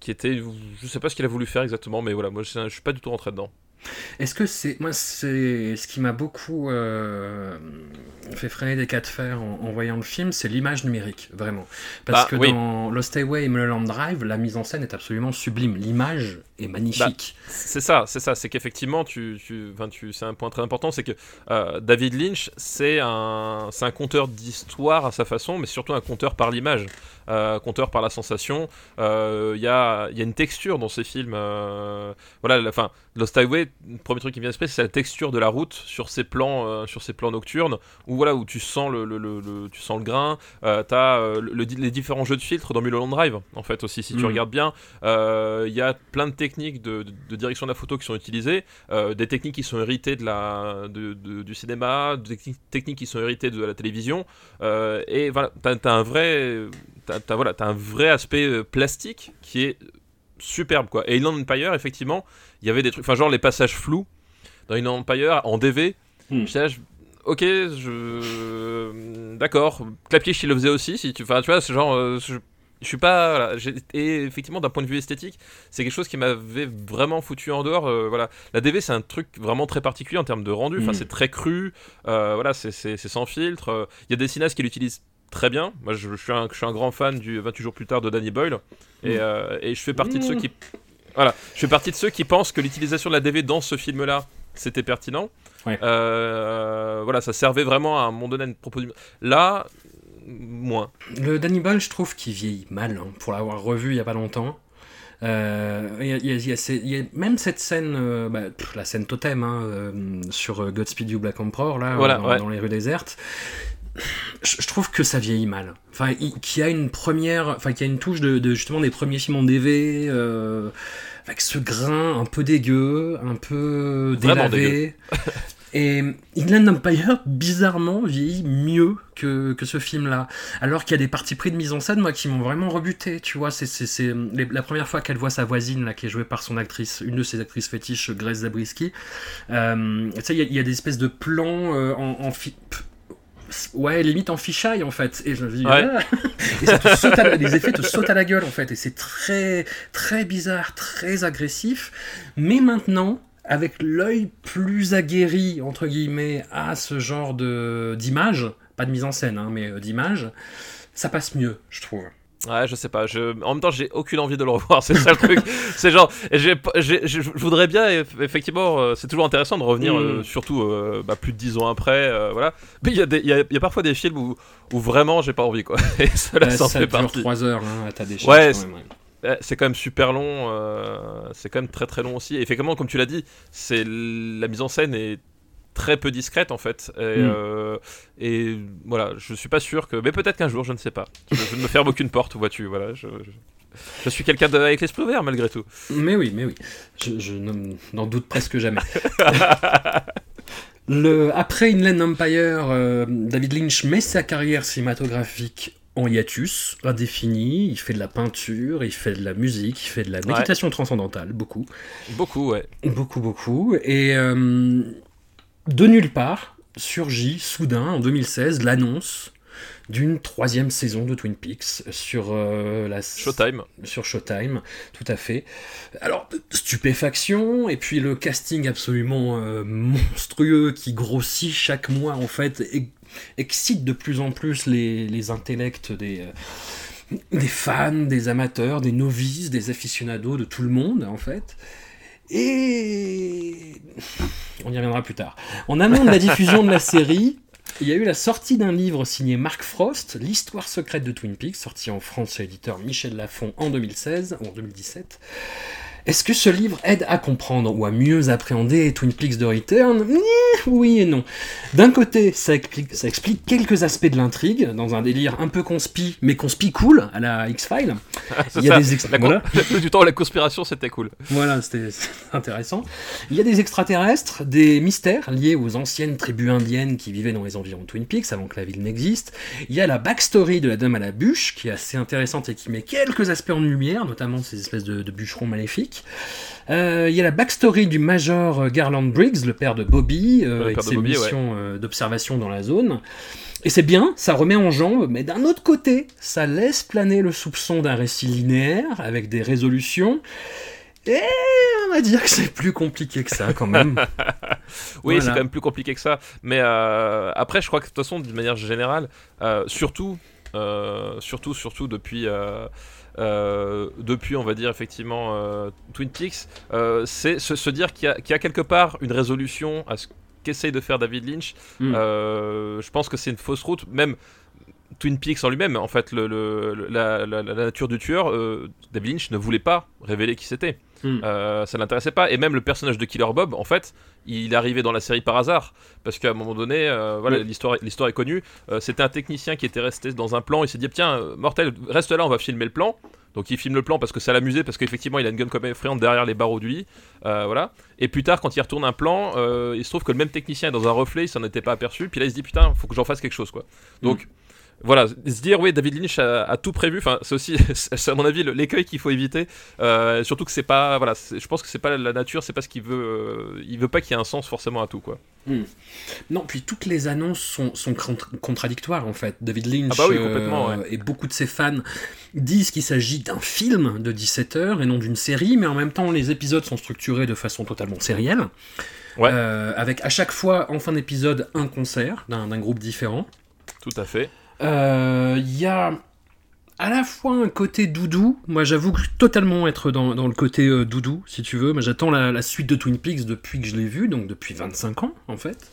qui était je sais pas ce qu'il a voulu faire exactement mais voilà, moi je, je suis pas du tout rentré dedans. Est-ce que c'est moi c'est ce qui m'a beaucoup euh, fait freiner des cas de fer en, en voyant le film, c'est l'image numérique vraiment. Parce Bah, que oui. dans Lost Highway et Mulholland Drive, la mise en scène est absolument sublime. L'image est magnifique. C'est ça, c'est ça, c'est qu'effectivement, tu, tu, enfin, tu, c'est un point très important, c'est que euh, David Lynch, c'est un, un conteur d'histoire à sa façon, mais surtout un conteur par l'image, euh, conteur par la sensation. Euh, Il y, a, y a une texture dans ces films. voilà, la, fin, Lost Highway, le premier truc qui me vient à l'esprit, c'est la texture de la route sur ces plans, euh, sur ces plans nocturnes, où voilà, où tu sens le, le, le- le- tu sens le grain. Euh, T'as euh, le- le- les différents jeux de filtres dans Mulholland Drive, en fait aussi, si tu Mm. regardes bien. Il y a plein de techniques de, de- de direction de la photo qui sont utilisées, des techniques qui sont héritées de la, de, du cinéma, des techni- techniques qui sont héritées de la télévision. et voilà, t'as as un vrai, t'as, t'as- voilà, t'as un vrai aspect plastique qui est superbe quoi. Et Inland Empire, effectivement, il y avait des trucs, enfin genre les passages flous dans Inland Empire en DV. Hmm. j'étais là, je- Ok, je. D'accord. Clapiche, il le faisait aussi. Si tu, enfin, tu vois, c'est genre. euh, je... je suis pas. voilà, et effectivement, d'un point de vue esthétique, c'est quelque chose qui m'avait vraiment foutu en dehors. euh, voilà, la DV, c'est un truc vraiment très particulier en termes de rendu. Enfin, Mm. c'est très cru. euh, voilà, c'est sans filtre. euh, Il y a des cinéastes qui l'utilisent très bien. Moi, je, je suis un, je suis un grand fan du 28 jours plus tard de Danny Boyle. Et, Mm. euh, et je fais partie de ceux Mm. qui. Voilà, je fais partie de ceux qui pensent que l'utilisation de la DV dans ce film-là, c'était pertinent. Ouais. Euh, voilà, ça servait vraiment à un moment donné à une proposition. Là, moins. Le Danny Boyle, je trouve qu'il vieillit mal, hein, pour l'avoir revu il y a pas longtemps. Euh, Il y, a- il y a- il y a ces- il y a même cette scène, euh, bah, pff, la scène totem hein, euh, sur Godspeed You Black Emperor, là, Voilà, dans, ouais. dans les rues désertes. Je, trouve que ça vieillit mal. Enfin, y a une première, enfin, qu'il y a une touche de, de, justement des premiers films en DV, euh, avec ce grain un peu dégueu, un peu délavé. Et Inland Empire, bizarrement, vieillit mieux que, que ce film-là. Alors qu'il y a des parties pris de mise en scène, moi, qui m'ont vraiment rebuté, tu vois. C'est, c'est, c'est les- la première fois qu'elle voit sa voisine, là, qui est jouée par son actrice, une de ses actrices fétiches, Grace Zabriskie. Euh, tu sais, il y a- il y, a des espèces de plans euh, en... en fi- Ouais, limite en fichaille en fait. Et je me dis, Ouais. ah et ça te saute à la- les effets te sautent à la gueule en fait. Et c'est très, très bizarre, très agressif. Mais maintenant, avec l'œil plus aguerri, entre guillemets, à ce genre de d'image, pas de mise en scène, hein, mais euh, d'image, ça passe mieux, je trouve. Ouais, je sais pas. Je... En même temps, j'ai aucune envie de le revoir. C'est ça le truc. c'est genre, je voudrais bien, eff- effectivement, euh, c'est toujours intéressant de revenir, Mm. euh, surtout euh, bah, plus de 10 ans après. voilà. Mais il y, des- y a, y a parfois des films où, où vraiment j'ai pas envie, quoi. Et cela, Euh, ça fait dure partie. 3 heures hein, à ta décharge. Ouais, ouais. Eh, C'est quand même super long, c'est quand même très très long aussi. Et effectivement, comme tu l'as dit, c'est la mise en scène est très peu discrète en fait. Et, Mm. euh, et voilà, je suis pas sûr que, mais peut-être qu'un jour, je ne sais pas. Je, je ne me ferme aucune porte, vois-tu. Voilà, je, je- je suis quelqu'un avec l'esprit ouvert malgré tout. Mais oui, mais oui. Je, n'en doute presque jamais. Le, après Inland Empire, euh, David Lynch met sa carrière cinématographique en hiatus, indéfini. Il fait de la peinture, il fait de la musique, il fait de la méditation transcendantale, beaucoup. Beaucoup, ouais. Beaucoup, beaucoup. Et euh, de nulle part surgit soudain, en 2016, l'annonce d'une troisième saison de Twin Peaks sur euh, la Showtime. sur Showtime, tout à fait. Alors, stupéfaction, et puis le casting absolument euh, monstrueux qui grossit chaque mois, en fait, et- excite de plus en plus les, les intellects des, euh, des fans, des amateurs, des novices, des aficionados, de tout le monde, en fait. Et on y reviendra plus tard. En amont de la diffusion de la série, il y a eu la sortie d'un livre signé Mark Frost, L'histoire secrète de Twin Peaks, sorti en France chez l'éditeur Michel Lafon en 2016 ou en 2017. Est-ce que ce livre aide à comprendre ou à mieux appréhender Twin Peaks de Return? Oui et non. D'un côté, ça explique, ça explique quelques aspects de l'intrigue, dans un délire un peu conspi, mais conspi cool, à la X-Files. Il y a ça. des ex- La voilà. Plus du temps, la conspiration, c'était cool. Voilà, c'était c'était intéressant. Il y a des extraterrestres, des mystères liés aux anciennes tribus indiennes qui vivaient dans les environs de Twin Peaks avant que la ville n'existe. Il y a la backstory de la Dame à la bûche, qui est assez intéressante et qui met quelques aspects en lumière, notamment ces espèces de, de bûcherons maléfiques. Euh, il y a la backstory du Major Garland Briggs, le père de Bobby, euh, Le et de père de ses Bobby, missions euh, d'observation dans la zone. Et c'est bien, ça remet en jambe, mais d'un autre côté, ça laisse planer le soupçon d'un récit linéaire, avec des résolutions. Et on va dire que c'est plus compliqué que ça quand même. Oui, Voilà. c'est quand même plus compliqué que ça. Mais euh, après, je crois que de toute façon, d'une manière générale, euh, surtout euh, surtout, surtout depuis, euh, depuis, on va dire effectivement euh, Twin Peaks, euh, c'est se, se dire qu'il y, a- qu'il y a quelque part une résolution à ce qu'essaye de faire David Lynch. Mm. Euh, je pense que c'est une fausse route, même. Twin Peaks en lui-même, en fait, le, le- le- la, la- la nature du tueur, David Lynch ne voulait pas révéler qui c'était. Mm. Euh, ça l'intéressait pas. Et même le personnage de Killer Bob, en fait, il est arrivé dans la série par hasard. Parce qu'à un moment donné, euh, voilà, l'histoire, l'histoire est connue. Euh, c'était un technicien qui était resté dans un plan. Il s'est dit Tiens, Mortel, reste là, on va filmer le plan. Donc il filme le plan parce que ça l'amusait, parce qu'effectivement il a une gun comme effrayante derrière les barreaux du lit. Voilà. Et plus tard, quand il retourne un plan, il se trouve que le même technicien est dans un reflet, il s'en était pas aperçu. Puis là il se dit Putain, faut que j'en fasse quelque chose quoi. Donc. Voilà, se dire oui, David Lynch a, a tout prévu. Enfin, c'est aussi, c'est à mon avis l'écueil qu'il faut éviter. Euh, surtout que c'est pas, voilà, je pense que c'est pas la nature, c'est pas ce qu'il veut. euh, il veut pas qu'il y ait un sens forcément à tout, quoi. Non, puis toutes les annonces sont, sont contra- contradictoires en fait. David Lynch Ah bah oui, euh, et beaucoup de ses fans disent qu'il s'agit d'un film de 17 heures et non d'une série, mais en même temps les épisodes sont structurés de façon totalement sérielle. Ouais. Avec à chaque fois en fin d'épisode un concert d'un groupe différent. Tout à fait. Euh, Il y a à la fois un côté doudou, moi j'avoue totalement être dans, dans le côté euh, doudou, si tu veux, mais j'attends la, la suite de Twin Peaks depuis que je l'ai vu, donc depuis 25 ans en fait.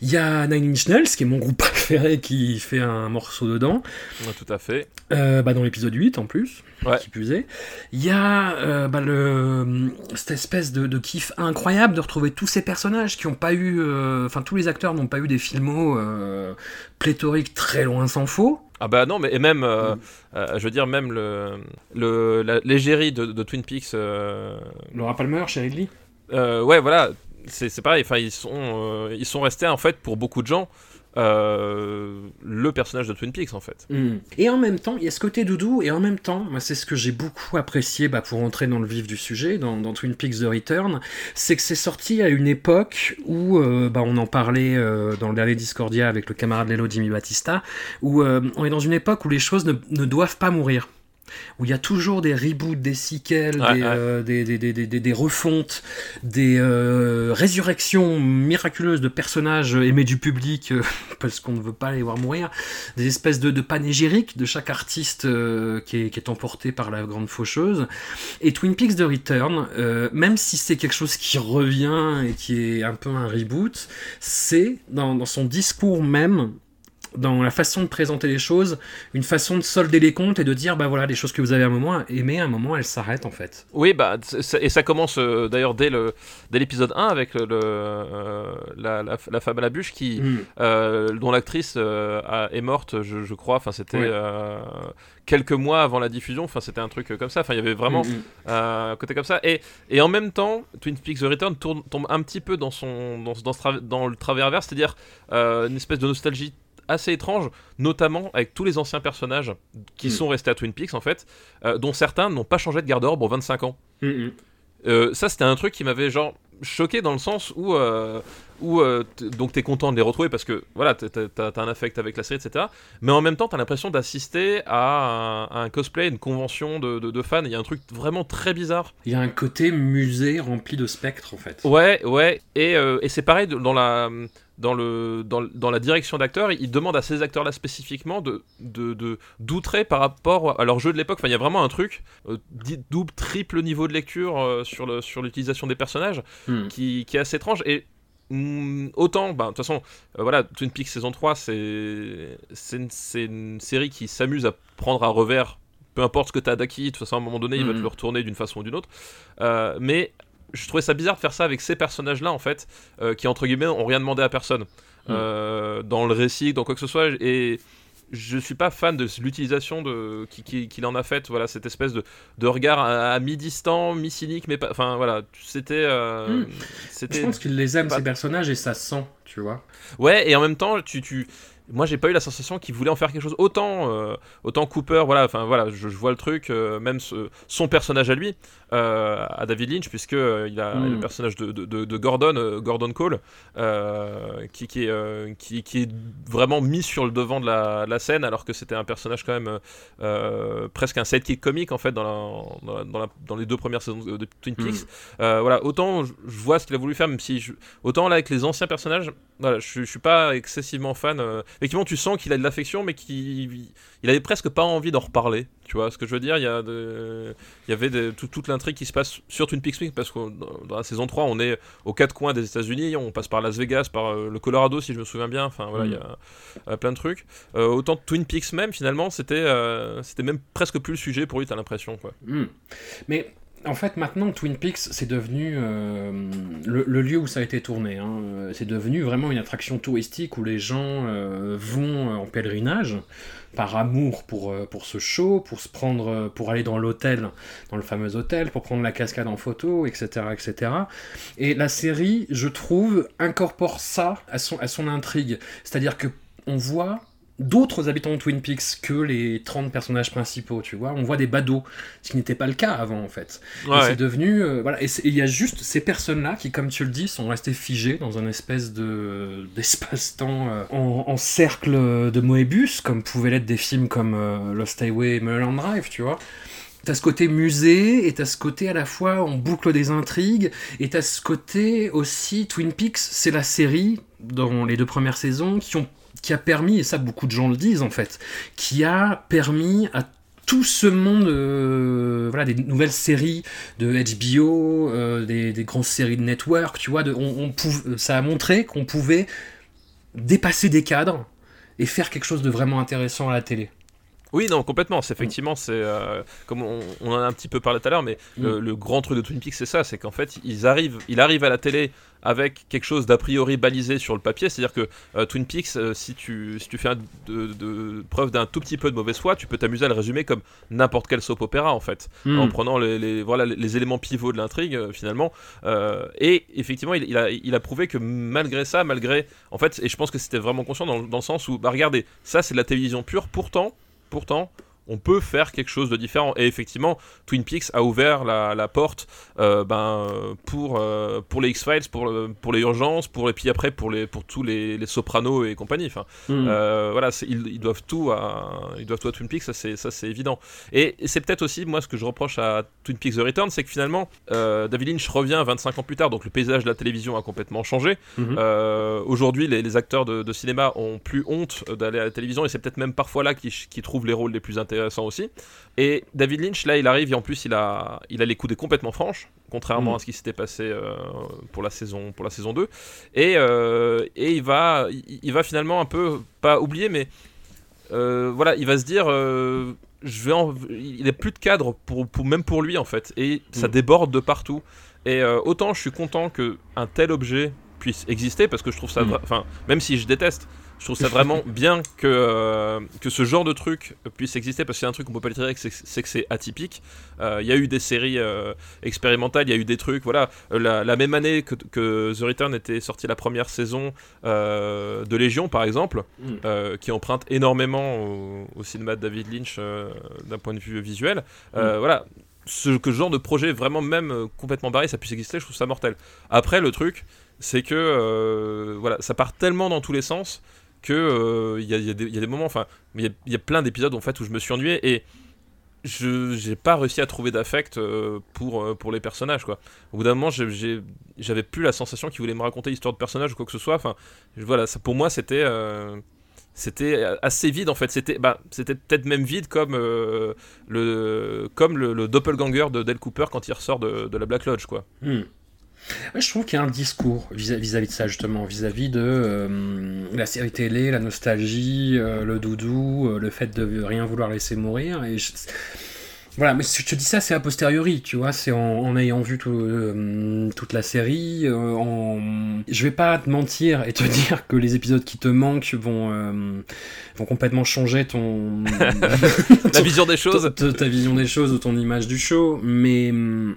Il y a Nine Inch Nails, qui est mon groupe préféré, qui fait un morceau dedans, Ouais, tout à fait. euh, bah, dans l'épisode 8 en plus, Ouais. qui plus est. Il y a euh, bah, le, cette espèce de, de kiff incroyable de retrouver tous ces personnages qui n'ont pas eu, euh, enfin tous les acteurs n'ont pas eu des filmos euh, pléthoriques très loin s'en faut. Ah bah non, mais et même, euh, Mm. euh, je veux dire même le, le l'égérie de, de Twin Peaks. euh, Laura Palmer, Cheryl Lee. euh, ouais, voilà, c'est pareil. Enfin, ils sont, euh, ils sont restés en fait pour beaucoup de gens euh, le personnage de Twin Peaks en fait. Et en même temps, il y a ce côté doudou, et en même temps, c'est ce que j'ai beaucoup apprécié bah, pour entrer dans le vif du sujet, dans, Twin Peaks The Return, c'est que c'est sorti à une époque où, euh, bah, on en parlait dans le dernier Discordia avec le camarade Lelo Jimmy Battista, où on est dans une époque où les choses ne, ne doivent pas mourir. Où il y a toujours des reboots, des sequels, Ouais, des, ouais. euh, des, refontes, des euh, résurrections miraculeuses de personnages aimés du public euh, parce qu'on ne veut pas les voir mourir des espèces de, de panégyriques de chaque artiste qui, est, qui est emporté par la grande faucheuse. Et Twin Peaks The Return, même si c'est quelque chose qui revient et qui est un peu un reboot, c'est dans, dans son discours même dans la façon de présenter les choses, une façon de solder les comptes et de dire bah voilà les choses que vous avez à un moment aimées, à un moment elles s'arrêtent en fait. Oui, bah, et ça commence euh, d'ailleurs dès le dès l'épisode 1 avec le, le, euh, la, la, la femme à la bûche qui, Mm. euh, dont l'actrice a- est morte, je, je crois. Enfin, c'était quelques mois avant la diffusion. Enfin, c'était un truc comme ça. Enfin, il y avait vraiment Mm, mm. un côté comme ça. Et, et en même temps, Twin Peaks The Return tourne, tombe un petit peu dans son dans, dans, ce tra- dans le travers c'est-à-dire une espèce de nostalgie assez étrange, notamment avec tous les anciens personnages qui Mm. sont restés à Twin Peaks en fait, euh, dont certains n'ont pas changé de garde-robe en 25 ans. Mm, mm. Euh, ça, c'était un truc qui m'avait genre choqué dans le sens où, euh, où euh, donc t'es content de les retrouver parce que voilà, t'as- un affect avec la série, etc. Mais en même temps, t'as l'impression d'assister à un, à un cosplay, une convention de, de- de fans. Il y a un truc vraiment très bizarre. Il y a un côté musée rempli de spectres en fait. Ouais, ouais. Et, euh, et c'est pareil dans la dans le dans, le- dans la direction d'acteurs, il demande à ces acteurs-là spécifiquement de de d'outrer par rapport à leur jeu de l'époque. Enfin, il y a vraiment un truc euh, double, triple niveau de lecture euh, sur le sur l'utilisation des personnages Mm. qui, qui est assez étrange et mm, autant bah, de toute façon euh, voilà Twin Peaks saison 3 c'est une, série qui s'amuse à prendre à revers peu importe ce que tu as d'acquis. De toute façon à un moment donné il va te le retourner d'une façon ou d'une autre. Euh, mais je trouvais ça bizarre de faire ça avec ces personnages là en fait euh, qui entre guillemets ont rien demandé à personne. Euh, dans le récit dans quoi que ce soit et je suis pas fan de l'utilisation de qui- qui- qu'il en a faite voilà cette espèce de, de regard à, à mi-distant mi-cynique mais pas enfin voilà c'était euh, Mm. c'était Je pense qu'il les aime pas- ces personnages et ça se sent, tu vois. Ouais, et en même temps, tu, tu... moi j'ai pas eu la sensation qu'il voulait en faire quelque chose. Autant, euh, autant Cooper, voilà, enfin voilà, je, je vois le truc, euh, même ce- son personnage à lui, euh, à David Lynch, puisque il a Mm. le personnage de, de- de- de Gordon, Gordon Cole, qui, qui, est, qui, qui est vraiment mis sur le devant de la, scène, alors que c'était un personnage quand même presque un sidekick comique en fait dans, la- dans, la- dans, la- dans les deux premières saisons de Twin Peaks. Euh, voilà, autant je, je vois ce qu'il a voulu faire, même si je- autant là avec les anciens personnages, voilà, je, je suis pas excessivement fan. euh. Effectivement, tu sens qu'il a de l'affection, mais qu'il il avait presque pas envie d'en reparler. Tu vois ce que je veux dire? Il y a de- il y avait de- tout- toute l'intrigue qui se passe sur Twin Peaks Wing, parce que dans, la saison 3, on est aux quatre coins des États-Unis, on passe par Las Vegas, par euh, le Colorado, si je me souviens bien. Enfin voilà, il y a euh, plein de trucs. Euh, autant Twin Peaks même, finalement, c'était euh, c'était même presque plus le sujet pour lui, t'as l'impression quoi. Hmm. Mais en fait, maintenant, Twin Peaks, c'est devenu euh, le, lieu où ça a été tourné. hein. Euh, C'est devenu vraiment une attraction touristique où les gens euh, vont en pèlerinage par amour pour, euh, pour ce show, pour se prendre, euh, pour aller dans l'hôtel, dans le fameux hôtel, pour prendre la cascade en photo, etc., etc. Et la série, je trouve, incorpore ça à son, à son intrigue. C'est-à-dire que on voit d'autres habitants de Twin Peaks que les 30 personnages principaux, tu vois. On voit des badauds, ce qui n'était pas le cas avant, en fait. Ouais, c'est devenu... euh, voilà, et il y a juste ces personnes-là qui, comme tu le dis, sont restées figées dans un espèce de d'espace-temps euh, en, en cercle de Moebius, comme pouvaient l'être des films comme euh, Lost Highway et Mulholland Drive, tu vois. T'as ce côté musée, et t'as ce côté à la fois on boucle des intrigues, et t'as ce côté aussi Twin Peaks, c'est la série dans les deux premières saisons qui ont qui a permis, et ça beaucoup de gens le disent en fait, qui a permis à tout ce monde, euh, voilà, des nouvelles séries de HBO, euh, des, des grosses séries de network, tu vois, on, pouv- ça a montré qu'on pouvait dépasser des cadres et faire quelque chose de vraiment intéressant à la télé. Oui, non, complètement. C'est effectivement, c'est euh, comme on, on en a un petit peu parlé tout à l'heure, mais le, Mm. le grand truc de Twin Peaks, c'est ça, c'est qu'en fait, ils arrivent, il arrive à la télé avec quelque chose d'a priori balisé sur le papier, c'est-à-dire que euh, Twin Peaks, euh, si tu si tu fais un- de, de- preuve d'un tout petit peu de mauvaise foi, tu peux t'amuser à le résumer comme n'importe quel soap opéra en fait, Mm. en prenant les, les- voilà les, éléments pivots de l'intrigue finalement. Et effectivement, il, il a il a prouvé que malgré ça, malgré en fait, et je pense que c'était vraiment conscient dans, dans le sens où bah regardez, ça c'est de la télévision pure, pourtant pourtant, on peut faire quelque chose de différent. Et effectivement, Twin Peaks a ouvert la, la porte euh, ben, euh, pour, euh, pour les X-Files, pour, le- pour les urgences, pour, et puis après pour, les, pour tous les, les sopranos et compagnie. Enfin, Mm. euh, voilà, ils, ils doivent tout à, ils doivent tout à Twin Peaks, ça c'est, évident. Et, et c'est peut-être aussi, moi, ce que je reproche à Twin Peaks The Return, c'est que finalement, euh, David Lynch revient 25 ans plus tard, donc le paysage de la télévision a complètement changé. Euh, Aujourd'hui, les, les acteurs de, de cinéma ont plus honte d'aller à la télévision, et c'est peut-être même parfois là qu'ils qu'ils trouvent les rôles les plus intéressants aussi. Et David Lynch, là, il arrive, et en plus, il a, il a les coudes complètement franches, contrairement Mhm. à ce qui s'était passé euh, pour, la saison, pour la saison 2. Et, euh, et il, va, il, il va finalement un peu, pas oublier, mais euh, voilà, il va se dire, euh, je vais en- il n'a plus de cadre, pour, pour- même pour lui en fait, et ça Mm. déborde de partout. Et euh, autant je suis content que un tel objet puisse exister, parce que je trouve ça, Mm. enfin, même si je déteste, je trouve ça vraiment bien que, euh, que ce genre de truc puisse exister, parce qu'il y a un truc qu'on peut pas tirer, c'est que c'est atypique. Euh, Il y a eu des séries euh, expérimentales, il y a eu des trucs, voilà. Euh, La, la même année que, que The Return était sortie la première saison euh, de Légion, par exemple, Mm. euh, qui emprunte énormément au, au cinéma de David Lynch euh, d'un point de vue visuel. Euh, Voilà, ce que ce genre de projet vraiment même euh, complètement barré, ça puisse exister, je trouve ça mortel. Après, le truc, c'est que euh, voilà, ça part tellement dans tous les sens que euh, il y, a- des- moments, enfin, il y a, plein d'épisodes en fait où je me suis ennuyé et je j'ai pas réussi à trouver d'affect euh, pour euh, pour les personnages quoi. Au bout d'un moment, j'avais plus la sensation qu'ils voulaient me raconter l'histoire de personnage ou quoi que ce soit. Enfin, voilà, ça pour moi c'était c'était assez vide en fait. C'était bah, c'était peut-être même vide comme le comme le, le doppelganger de Del Cooper quand il ressort de, de la Black Lodge quoi. Hmm. Ouais, je trouve qu'il y a un discours vis- vis-à-vis de ça, justement, vis-à-vis de euh, la série télé, la nostalgie, euh, le doudou, euh, le fait de rien vouloir laisser mourir. Et je- Voilà, mais si je te dis ça, c'est a posteriori, tu vois, c'est en, en ayant vu tout, euh, toute la série. euh, en... Je vais pas te mentir et te dire que les épisodes qui te manquent vont, euh, vont complètement changer ton, La vision des choses. ta, ta vision des choses ou ton image du show, mais hum,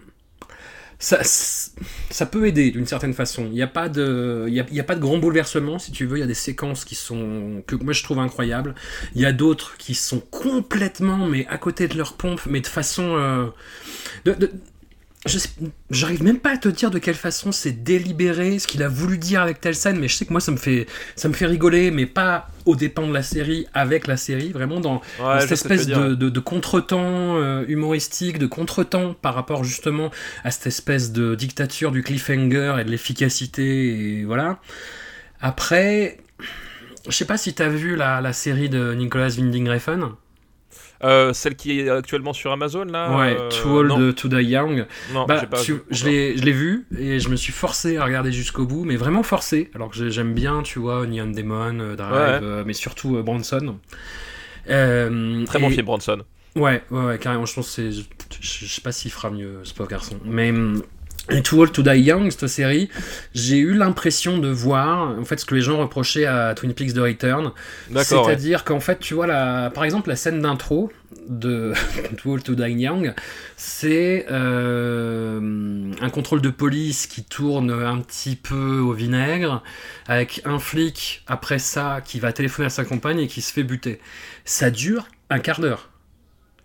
ça, ça peut aider d'une certaine façon. Il n'y a, pas de- il y a, pas de grand bouleversement, si tu veux. Il y a des séquences qui sont que moi je trouve incroyables. Il y a d'autres qui sont complètement, mais à côté de leur pompe, mais de façon. euh, de- de- je J'arrive même pas à te dire de quelle façon c'est délibéré, ce qu'il a voulu dire avec telle scène, mais je sais que moi ça me fait, ça me fait rigoler, mais pas aux dépens de la série, avec la série, vraiment dans, Ouais, cette espèce de, de, de contretemps euh, humoristique, de contretemps par rapport justement à cette espèce de dictature du cliffhanger et de l'efficacité, et voilà. Après, je sais pas si t'as vu la, la série de Nicolas Winding Refn. Euh, celle qui est actuellement sur Amazon là Ouais, euh, Too Old non, to Die Young. non, Bah, pas tu- je l'ai je l'ai vu et je me suis forcé à regarder jusqu'au bout, mais vraiment forcé. Alors que j'ai- j'aime bien, tu vois, Neon Demon, euh, Drive, Ouais. euh, mais surtout Bronson. Très bon et- film, Bronson. Ouais, ouais, ouais, carrément. Je pense que c'est. Je, sais pas s'il fera mieux, ce pauvre garçon. Mais. Et Too Old to Die Young, cette série, j'ai eu l'impression de voir, en fait, ce que les gens reprochaient à Twin Peaks The Return. Ouais. C'est-à-dire qu'en fait, tu vois, la, par exemple, la scène d'intro de Too Old to Die Young, c'est euh, un contrôle de police qui tourne un petit peu au vinaigre, avec un flic après ça qui va téléphoner à sa compagne et qui se fait buter. Ça dure un quart d'heure.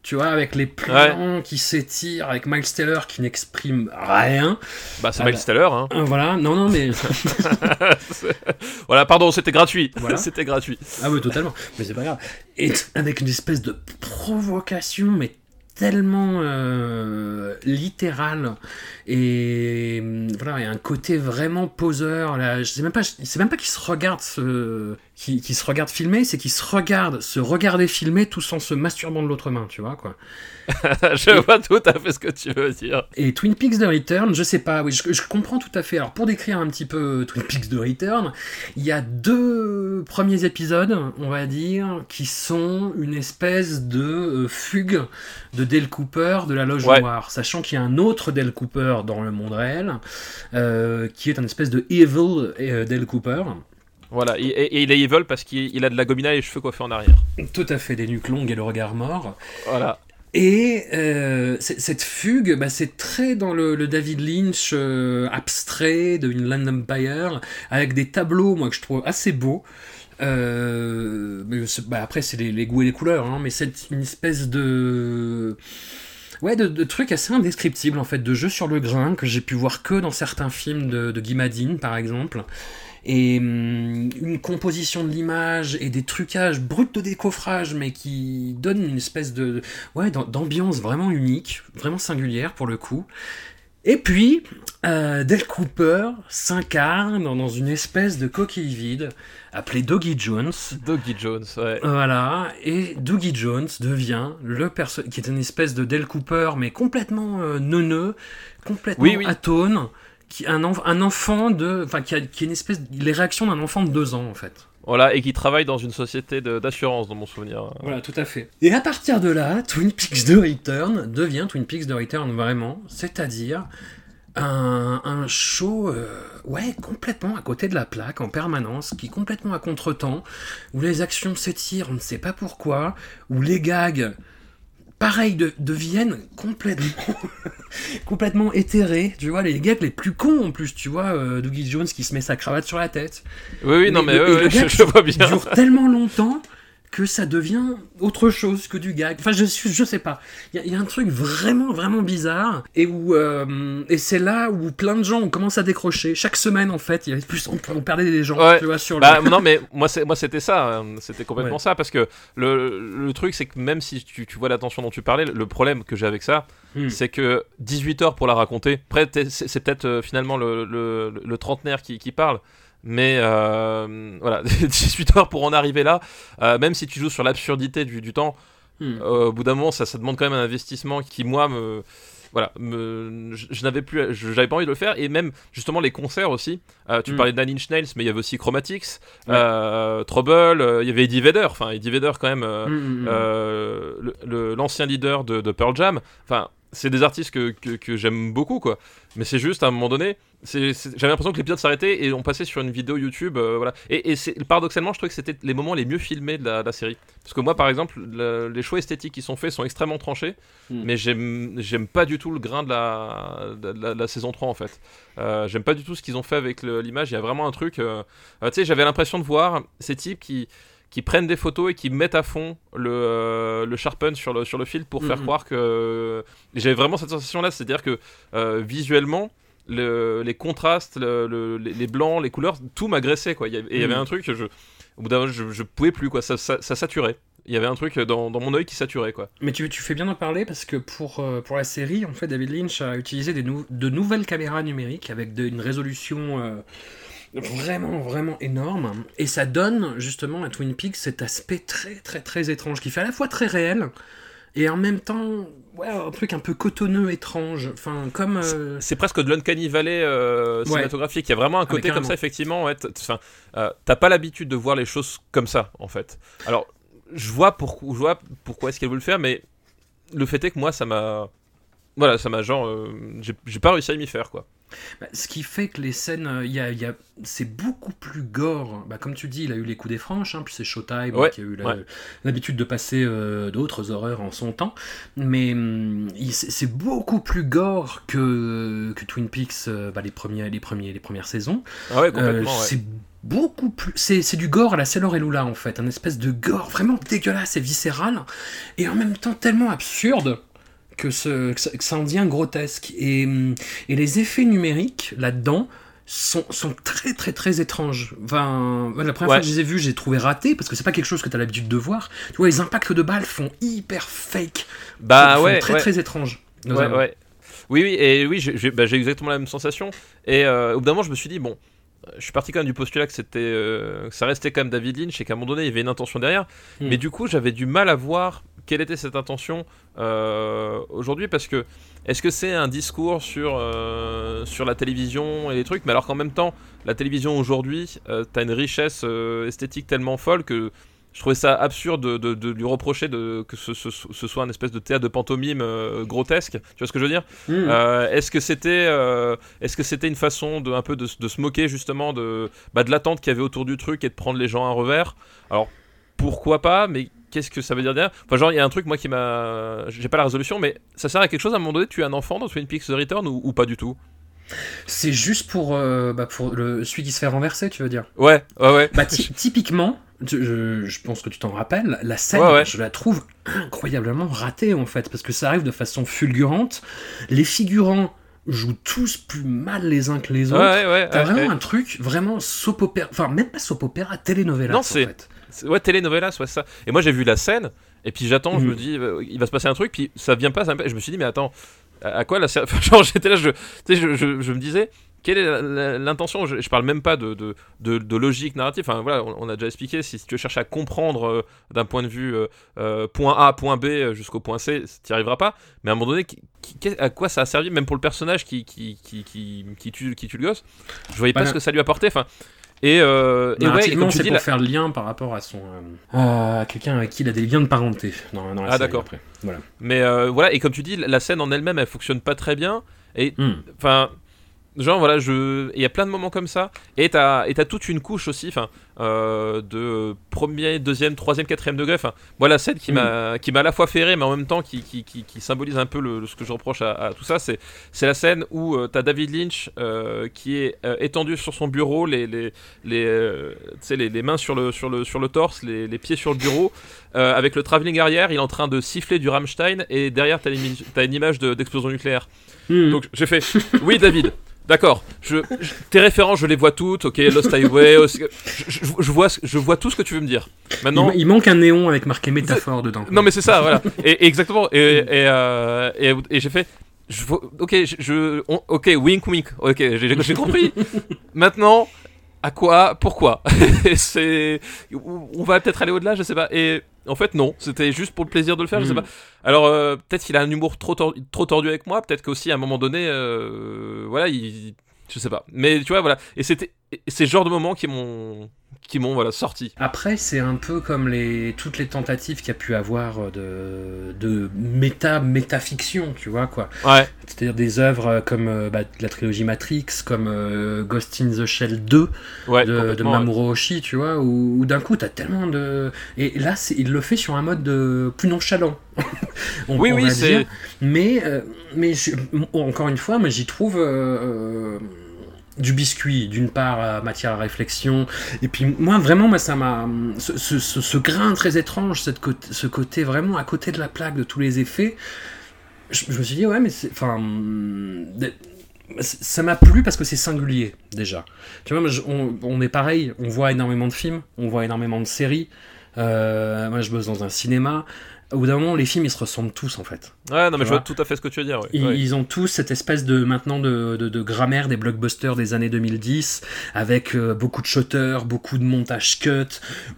Tu vois, avec les plans qui s'étirent, avec Miles Teller qui n'exprime rien. Bah, c'est Ah Miles bah. Teller. Hein. Euh, Voilà, non, non, mais. voilà, pardon, c'était gratuit. Voilà. c'était gratuit. Ah oui, totalement. Mais c'est pas grave. Et avec une espèce de provocation, mais tellement euh, littérale et hum, voilà, il y a un côté vraiment poseur. Là, je sais même pas, c'est même pas qu'il se regarde se, qui, qui se regarde filmer, c'est qu'il se regarde se regarder filmer tout en se masturbant de l'autre main, tu vois quoi. je vois tout à fait ce que tu veux dire. Et Twin Peaks The Return, je sais pas, oui, je, je comprends tout à fait. Alors, pour décrire un petit peu Twin Peaks The Return, il y a deux premiers épisodes, on va dire, qui sont une espèce de euh, fugue de Dale Cooper de la Loge Ouais. Noire, sachant qu'il y a un autre Dale Cooper dans le monde réel, euh, qui est un espèce de evil euh, Dale Cooper. Voilà, et, et- et il est evil parce qu'il il a de la gomina et les cheveux coiffés en arrière. Tout à fait, des nuques longues et le regard mort. Voilà. Et euh, cette fugue, bah, c'est très dans le, le David Lynch euh, abstrait de Inland Empire, avec des tableaux, moi, que je trouve assez beaux. Euh, bah, après, c'est les, les goûts et les couleurs, hein, mais c'est une espèce de... Ouais, de, de trucs assez indescriptibles, en fait, de jeux sur le grain, que j'ai pu voir que dans certains films de, de Guy Madine, par exemple. Et hum, une composition de l'image et des trucages bruts de décoffrage, mais qui donnent une espèce de ouais, d'am- d'ambiance vraiment unique, vraiment singulière pour le coup. Et puis, euh, Dale Cooper s'incarne dans, une espèce de coquille vide appelée Doggy Jones. Doggy Jones, ouais. Voilà, et Doogie Jones devient le perso qui est une espèce de Dale Cooper, mais complètement euh, neuneux, complètement Oui, oui. atone, qui un, enf- un enfant de, enfin qui a, qui a une espèce, les réactions d'un enfant de deux ans en fait. Voilà, et qui travaille dans une société de- d'assurance, dans mon souvenir. Voilà, tout à fait. Et à partir de là, Twin Peaks The Return devient Twin Peaks The Return vraiment, c'est-à-dire un, un show, euh, ouais, complètement à côté de la plaque en permanence, qui est complètement à contre-temps, où les actions s'étirent, on ne sait pas pourquoi, où les gags, pareil, de- deviennent complètement, complètement éthérés. Tu vois, les gags les plus cons en plus, tu vois, euh, Dougie Jones qui se met sa cravate sur la tête Oui, oui, non, mais, le- ouais, ouais, le je, gag je vois bien. dure tellement longtemps que ça devient autre chose que du gag. Enfin, je, je sais pas. Il y, a- il y a un truc vraiment, vraiment bizarre. Et où euh, et c'est là où plein de gens ont commencé à décrocher. Chaque semaine, en fait, il y avait plus, on, on perdait des gens, Ouais. tu vois, sur Bah le... non mais moi c'était ça, hein. c'était complètement Ouais. ça parce que le, le truc c'est que même si tu, tu vois l'attention dont tu parlais, le problème que j'ai avec ça, Hmm. c'est que 18 heures pour la raconter. Après c'est peut-être euh, finalement le, le, le- le trentenaire qui, qui parle. Mais euh, voilà, 18 heures pour en arriver là, euh, même si tu joues sur l'absurdité du, du temps, Hmm. euh, au bout d'un moment, ça, ça demande quand même un investissement qui, moi, me. Voilà, me, je, je n'avais plus, j'avais pas envie de le faire, et même justement les concerts aussi. Tu Mm. parlais de Nine Inch Nails, mais il y avait aussi Chromatics, Ouais. Trouble, il y avait Eddie Vedder, enfin Eddie Vedder quand même, euh, Mm, mm, mm. euh, le- le- l'ancien leader de, de Pearl Jam. Enfin, c'est des artistes que, que, que j'aime beaucoup, quoi. Mais c'est juste à un moment donné, j'avais l'impression que l'épisode s'arrêtait et on passait sur une vidéo YouTube, euh, voilà. Et, paradoxalement, je trouvais que c'était les moments les mieux filmés de la, de la série. Parce que moi, par exemple, le- les choix esthétiques qui sont faits sont extrêmement tranchés, Mm. mais j'aime pas du tout le grain de la, de la, de la saison 3 en fait. Euh, j'aime pas du tout ce qu'ils ont fait avec l'image. Il y a vraiment un truc. euh, tu sais, j'avais l'impression de voir ces types qui qui prennent des photos et qui mettent à fond le, euh, le sharpen sur le, sur le fil pour faire croire que... J'avais vraiment cette sensation-là, c'est-à-dire que euh, visuellement, le- les contrastes, le- le- les, blancs, les couleurs, tout m'agressait, quoi. Il y avait- Et il y avait Mhm. un truc, je, au bout d'un moment, je, je pouvais plus, quoi. Ça, ça, ça saturait. Il y avait un truc dans, dans mon œil qui saturait, quoi. Mais tu, tu fais bien d'en parler parce que pour, euh, pour la série, en fait, David Lynch a utilisé des nou- de nouvelles caméras numériques avec de- une résolution vraiment, vraiment énorme. Et ça donne justement à Twin Peaks cet aspect très, très, très étrange qui fait à la fois très réel et en même temps, ouais, un truc un peu cotonneux, étrange. Enfin, comme. euh, C'est presque de l'Uncanny Valley euh, cinématographique. Il y a vraiment un côté comme ça, effectivement. Ouais, euh, t'as pas l'habitude de voir les choses comme ça, en fait. Alors, je vois, pourquoi je vois pourquoi est-ce qu'elle veut le faire, mais le fait est que moi, ça m'a. Voilà, ça m'a genre. euh, j'ai j'ai pas réussi à m'y faire, quoi. Bah, ce qui fait que les scènes, euh, il y a, il y a- c'est beaucoup plus gore. Bah, comme tu dis, il a eu les coups des franches, hein, puis c'est Showtime Ouais, qui a eu ouais. l'habitude de passer euh, d'autres horreurs en son temps. Mais hum, c'est beaucoup plus gore que, que Twin Peaks, euh, bah, les, premiers, les, premiers, les premières saisons. Ah ouais, complètement, ouais. C'est beaucoup plus. C'est c'est du gore à la Sailor et Lula en fait, un espèce de gore vraiment dégueulasse et viscéral, et en même temps tellement absurde que, ce, que, ça, en devient grotesque. Et, hum, et les effets numériques là-dedans sont, sont très très très étranges. Enfin, la première fois que je les ai vus, j'ai trouvé raté parce que c'est pas quelque chose que tu as l'habitude de voir. Tu vois, les impacts de balles font hyper fake. Bah ouais, très ouais. très étranges. Ouais, ouais. Oui, oui, et oui, j'ai bah, exactement la même sensation. Et euh, au bout d'un moment, je me suis dit, bon, je suis parti quand même du postulat que c'était, euh, ça restait quand même David Lynch et qu'à un moment donné, il y avait une intention derrière. Hmm. Mais du coup, j'avais du mal à voir quelle était cette intention euh, aujourd'hui? Parce que est-ce que c'est un discours sur, euh, sur la télévision et les trucs, mais alors qu'en même temps, la télévision aujourd'hui, euh, t'as une richesse euh, esthétique tellement folle que je trouvais ça absurde de, de- de lui reprocher de, que ce, ce- ce soit un espèce de théâtre de pantomime euh, grotesque. Tu vois ce que je veux dire? Euh, Est-ce que c'était euh, est-ce que c'était une façon de un peu de, de se moquer justement de bah, de l'attente qu'il y avait autour du truc et de prendre les gens à revers? Alors pourquoi pas? Mais qu'est-ce que ça veut dire derrière Enfin genre il y a un truc moi qui m'a j'ai pas la résolution mais ça sert à quelque chose à un moment donné tu es un enfant dans Twin Peaks The Return ou, ou pas du tout? C'est juste pour, euh, bah, pour le, celui qui se fait renverser, tu veux dire? Ouais ouais ouais. Bah, ty- typiquement, je, pense que tu t'en rappelles, la scène, Ouais, ouais. je la trouve incroyablement ratée en fait, parce que ça arrive de façon fulgurante. Les figurants jouent tous plus mal les uns que les autres. ouais ouais. T'as vraiment un truc vraiment soap opéra, enfin même pas soap opéra, telenovela. Non, en fait. Ouais, telenovelas, ouais, ça. Et moi, j'ai vu la scène, et puis j'attends, je Mhm. me dis, euh, il va se passer un truc, puis ça vient pas, ça. Et je me suis dit, mais attends, à quoi la série. Genre, j'étais là, je, je, je- je me disais, quelle est l'intention? Je, je parle même pas de, de, de- de logique narrative. Enfin, voilà, on, on a déjà expliqué, si, si tu veux chercher à comprendre euh, d'un point de vue euh, point A, point B jusqu'au point C, tu n'y arriveras pas. Mais à un moment donné, qui- qui- à quoi ça a servi, même pour le personnage qui, qui, qui, qui, qui tue, qui tue le gosse? Je voyais pas Bah, ce que ça lui apportait. Enfin. Et, euh, et ouais, comme tu c'est dis, pour la- faire le lien par rapport à son euh, à quelqu'un avec qui il a des liens de parenté la Ah, d'accord. après. Voilà. Mais euh, voilà, et comme tu dis, la scène en elle-même, elle fonctionne pas très bien. Et Hmm. enfin, genre voilà, je, il y a plein de moments comme ça. Et t'as, et t'as toute une couche aussi, enfin, euh, de premier, deuxième, troisième, quatrième degré. Enfin, moi la scène qui m'a, qui m'a à la fois rire, mais en même temps qui, qui, qui, qui symbolise un peu le, ce que je reproche à, à tout ça, c'est, c'est la scène où euh, t'as David Lynch euh, qui est étendu sur son bureau, les, les, les, tu les, les mains sur le, sur le, sur le torse, les, les pieds sur le bureau, avec le travelling arrière, il est en train de siffler du Rammstein, et derrière t'as, l'imi- t'as une image de- d'explosion nucléaire. Hmm. Donc j'ai fait, oui David, d'accord, je, je- tes références je les vois toutes, ok, Lost Highway, aussi- je, je- je vois, ce- je vois tout ce que tu veux me dire. Maintenant, il, il manque un néon avec marqué métaphore dedans. quoi. non mais c'est ça, voilà. Et, exactement. Et, et, euh, et, et j'ai fait. Je, ok, je, je- on- ok, wink wink. Ok, j'ai compris. Maintenant, à quoi, pourquoi? C'est, on va peut-être aller au-delà, je sais pas. Et en fait non, c'était juste pour le plaisir de le faire, je sais Mm. pas. Alors euh, peut-être qu'il a un humour trop, tor- trop tordu avec moi, peut-être qu'aussi à un moment donné, euh, voilà, il, je sais pas. Mais tu vois, voilà. Et c'était, c'est ce genre de moments qui m'ont, qui m'ont voilà sorti. Après, c'est un peu comme les, toutes les tentatives qu'il y a pu avoir de, de méta, métafiction, tu vois, quoi. Ouais. C'est-à-dire des œuvres comme euh, bah, la trilogie Matrix, comme euh, Ghost in the Shell 2 Ouais. de, de. Mamoru Oshii, tu vois, où, où d'un coup, t'as tellement de... Et là, il le fait sur un mode de, plus nonchalant. on, Oui, on oui, c'est- dire. Mais, euh, mais je- encore une fois, moi, j'y trouve... euh, du biscuit, d'une part, euh, matière à réflexion, et puis moi, vraiment, ça m'a... Ce, grain très étrange, ce côté vraiment à côté de la plaque de tous les effets, je, me suis dit, ouais, mais c'est... Enfin... de- ça m'a plu parce que c'est singulier déjà. Tu vois, on est pareil, on voit énormément de films, on voit énormément de séries. Euh, moi, je bosse dans un cinéma. Au bout d'un moment, les films, ils se ressemblent tous, en fait. Ouais, non, mais Tu je vois vois. tout à fait ce que tu veux dire. Ils, ont tous cette espèce de maintenant de, de- de grammaire des blockbusters des années 2010 avec euh, beaucoup de shooters, beaucoup de montage cut,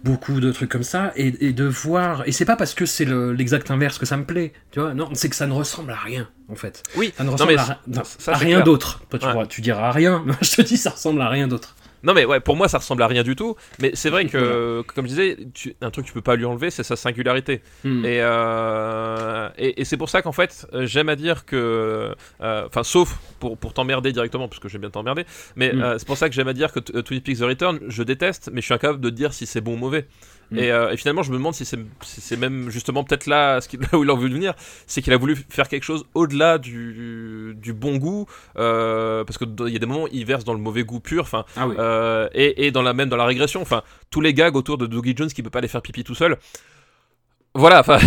beaucoup de trucs comme ça et, et de voir et c'est pas parce que c'est le- l'exact inverse que ça me plaît, tu vois Non, c'est que ça ne ressemble à rien en fait. Oui, Ça ne non, ressemble mais à, non, ça, rien d'autre. Toi, tu, Ouais. vois, tu diras à rien, mais je te dis ça ressemble à rien d'autre. Non mais ouais, pour moi ça ressemble à rien du tout. Mais c'est vrai que, comme je disais, tu- un truc que tu peux pas lui enlever, c'est sa singularité. Hmm. Et, euh, et, et c'est pour ça qu'en fait, j'aime à dire que, euh, enfin, sauf pour, pour t'emmerder directement, parce que j'aime bien t'emmerder, mais Mm. euh, c'est pour ça que j'aime à dire que Twin Peaks The Return, je déteste, mais je suis incapable de dire si c'est bon ou mauvais. Mm. Et, euh, et finalement, je me demande si c'est si même justement peut-être là, ce qu'il- là où il a voulu venir, c'est qu'il a voulu faire quelque chose au-delà du, du bon goût, euh, parce qu'il y a des moments où il verse dans le mauvais goût pur, enfin, Ah oui. euh, et, et dans la même dans la régression. Enfin, tous les gags autour de Dougie Jones qui peut pas aller faire pipi tout seul. Voilà, enfin,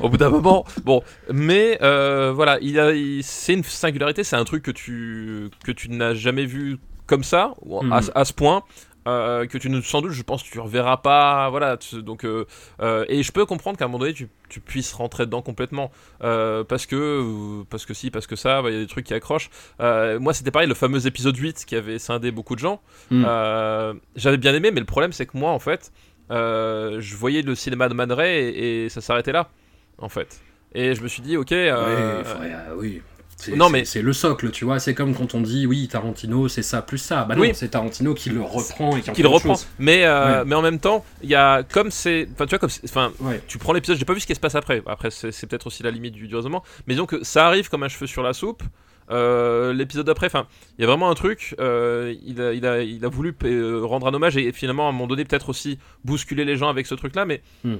au, au bout d'un moment, bon, mais voilà, il a, il- c'est une singularité, c'est un truc que tu que tu n'as jamais vu comme ça, à, Mhm. à ce point. Euh, que tu ne sans doute je pense tu reverras pas voilà tu- donc euh, euh, et je peux comprendre qu'à un moment donné tu, tu puisses rentrer dedans complètement parce que parce que si parce que ça bah, il y a des trucs qui accrochent moi c'était pareil le fameux épisode 8 qui avait scindé beaucoup de gens Mm. euh, j'avais bien aimé mais le problème c'est que moi en fait je voyais le cinéma de Man Ray et, et ça s'arrêtait là en fait et je me suis dit ok oui. C'est, Non, mais- c'est le socle, tu vois. C'est comme quand on dit oui, Tarantino, c'est ça plus ça. Bah non, Oui. c'est Tarantino qui le reprend et qui qui le reprend chose. mais euh, Ouais. mais en même temps il y a comme c'est enfin tu vois comme enfin Ouais. tu prends l'épisode, j'ai pas vu ce qui se passe après. Après, c'est peut-être aussi la limite du, du raisonnement. Mais disons que ça arrive comme un cheveu sur la soupe. Euh, l'épisode d'après, enfin, il y a vraiment un truc. euh, il, a, il, a, il a voulu rendre un hommage et, finalement, à un moment donné, peut-être aussi bousculer les gens avec ce truc-là. Mais Hmm.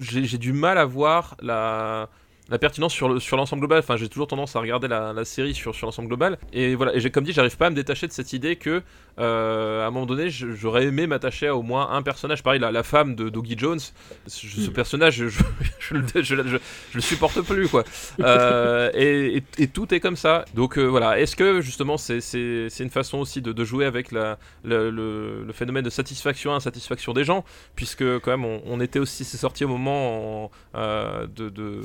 j'ai du mal à voir la. La pertinence sur le- sur l'ensemble global. Enfin, j'ai toujours tendance à regarder la, la série sur, sur l'ensemble global. Et voilà. Et j'ai comme dit, j'arrive pas à me détacher de cette idée que, euh, à un moment donné, j'aurais aimé m'attacher à au moins un personnage. Pareil, la, la femme de Dougie Jones. Ce, ce personnage, je, je, je le- supporte plus, quoi. Euh, et, et- et tout est comme ça. Donc euh, voilà. Est-ce que justement, c'est c'est- c'est une façon aussi de, de jouer avec la, le, le- le phénomène de satisfaction, insatisfaction des gens, puisque quand même, on, on était aussi, c'est sorti au moment en, de, de,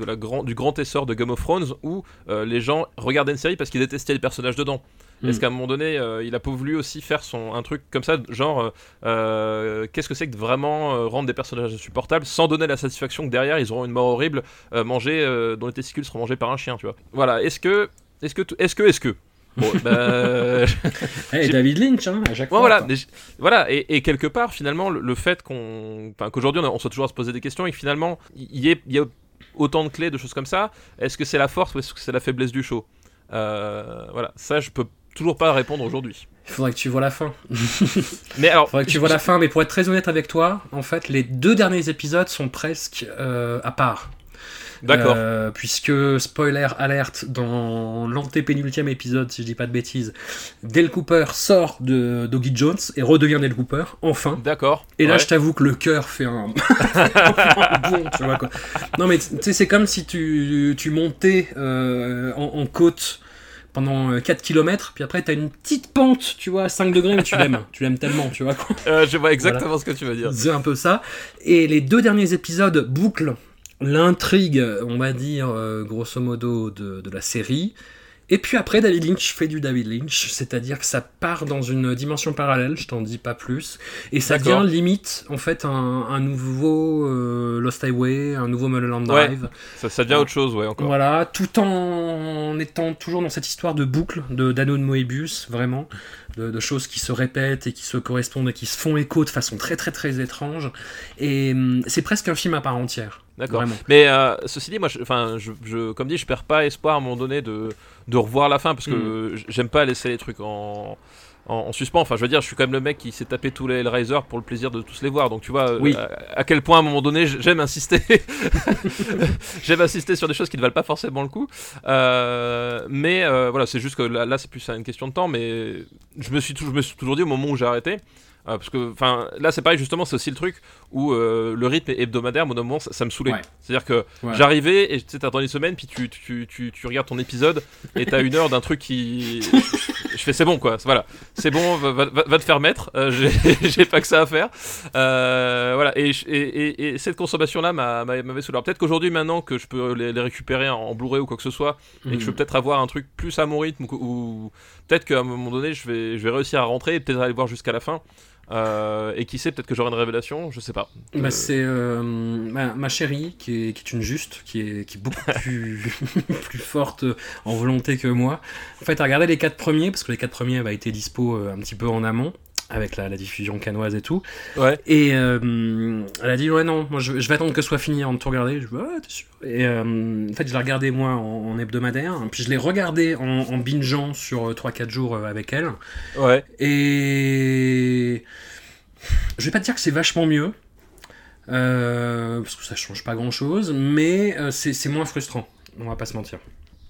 de la grand, du grand essor de Game of Thrones où euh, les gens regardaient une série parce qu'ils détestaient les personnages dedans. Mm. Est-ce qu'à un moment donné, euh, il a pas voulu aussi faire son, un truc comme ça, genre, euh, qu'est-ce que c'est que de vraiment rendre des personnages insupportables sans donner la satisfaction que derrière ils auront une mort horrible, mangée, dont les testicules seront mangés par un chien, tu vois. Voilà, est-ce que, est-ce que, est-ce que, est-ce que? Bon, bah, Eh, David Lynch, hein, à chaque Ouais, fois. voilà, mais voilà et, et quelque part, finalement, le, le fait qu'on, enfin, qu'aujourd'hui on, soit toujours à se poser des questions et que finalement il y, il y a autant de clés, de choses comme ça, est-ce que c'est la force ou est-ce que c'est la faiblesse du show? Euh, Voilà, ça je peux toujours pas répondre aujourd'hui. Il faudrait que tu vois la fin. Mais alors, faudrait que tu vois la fin, mais pour être très honnête avec toi, en fait, les deux derniers épisodes sont presque euh, à part. D'accord. Euh, puisque, spoiler alerte, dans l'antépénultième épisode, si je dis pas de bêtises, Dale Cooper sort de Doggy Jones et redevient Dale Cooper, enfin. D'accord. Et là, Ouais. je t'avoue que le cœur fait un tu vois quoi. Non, mais tu sais, c'est comme si tu, tu montais euh, en, en côte pendant euh, 4 km, puis après, t'as une petite pente, tu vois, à 5 degrés, mais tu l'aimes. tu l'aimes tellement, tu vois quoi. Euh, je vois exactement ce que tu veux dire. C'est un peu ça. Et les deux derniers épisodes bouclent l'intrigue, on va dire, euh, grosso modo, de, de la série. Et puis après, David Lynch fait du David Lynch, c'est-à-dire que ça part dans une dimension parallèle, je t'en dis pas plus, et ça devient limite, en fait, un, un nouveau euh, Lost Highway, un nouveau Mulholland Ouais. Drive. Ça, ça devient autre chose, ouais, encore. Voilà, tout en étant toujours dans cette histoire de boucle, de d'anneau de Moebius, vraiment, de, de choses qui se répètent et qui se correspondent et qui se font écho de façon très très très étrange. Et hum, c'est presque un film à part entière. D'accord. Mais euh, ceci dit, moi, je, enfin, je, je- comme dit, je perds pas espoir à un moment donné de, de revoir la fin parce que j- j'aime pas laisser les trucs en, en, en suspens. Enfin, je veux dire, je suis quand même le mec qui s'est tapé tous les Hellraiser pour le plaisir de tous les voir. Donc, tu vois, euh, Oui. à, à quel point à un moment donné, j'aime insister. j'aime insister sur des choses qui ne valent pas forcément le coup. Euh, mais euh, voilà, c'est juste que là, là, c'est plus une question de temps. Mais je me suis, je me suis toujours dit au moment où j'ai arrêté. Euh, parce que, enfin, là c'est pareil, justement, c'est aussi le truc où euh, le rythme hebdomadaire, mon moment, ça, ça me saoulait. Ouais. C'est-à-dire que Ouais. j'arrivais et tu sais, t'attends une semaine, puis tu, tu, tu, tu regardes ton épisode et t'as une heure d'un truc qui. Je fais c'est bon quoi, voilà. C'est bon, va, va- va- va te faire mettre, euh, j'ai pas que ça à faire. Euh, voilà, et, je- et, et- et cette consommation-là m'a- m'a- m'avait saoulé. Alors, Peut-être qu'aujourd'hui, maintenant que je peux les, les récupérer en, en Blu-ray ou quoi que ce soit, et que je peux Mhm. peut-être avoir un truc plus à mon rythme, ou, ou peut-être qu'à un moment donné, je vais, je vais réussir à rentrer et peut-être aller voir jusqu'à la fin. Euh, et qui sait, peut-être que j'aurai une révélation, je sais pas. Bah, Euh, c'est euh, ma, ma chérie qui est, qui est une juste, qui est, qui est beaucoup plus, plus forte en volonté que moi. En fait, elle a regardé les quatre premiers, parce que les quatre premiers avaient été dispo un petit peu en amont, avec la, la diffusion canoise et tout. Ouais. Et euh, elle a dit Ouais, non, moi je, je vais attendre que ce soit fini avant de tout regarder. Je dis Ouais, t'es sûr Et euh, en fait, je l'ai regardé moi en, en hebdomadaire, puis je l'ai regardé en, en bingeant sur 3-4 jours euh, avec elle. Ouais. Et je vais pas te dire que c'est vachement mieux, euh, parce que ça change pas grand chose, mais c'est moins frustrant. On va pas se mentir.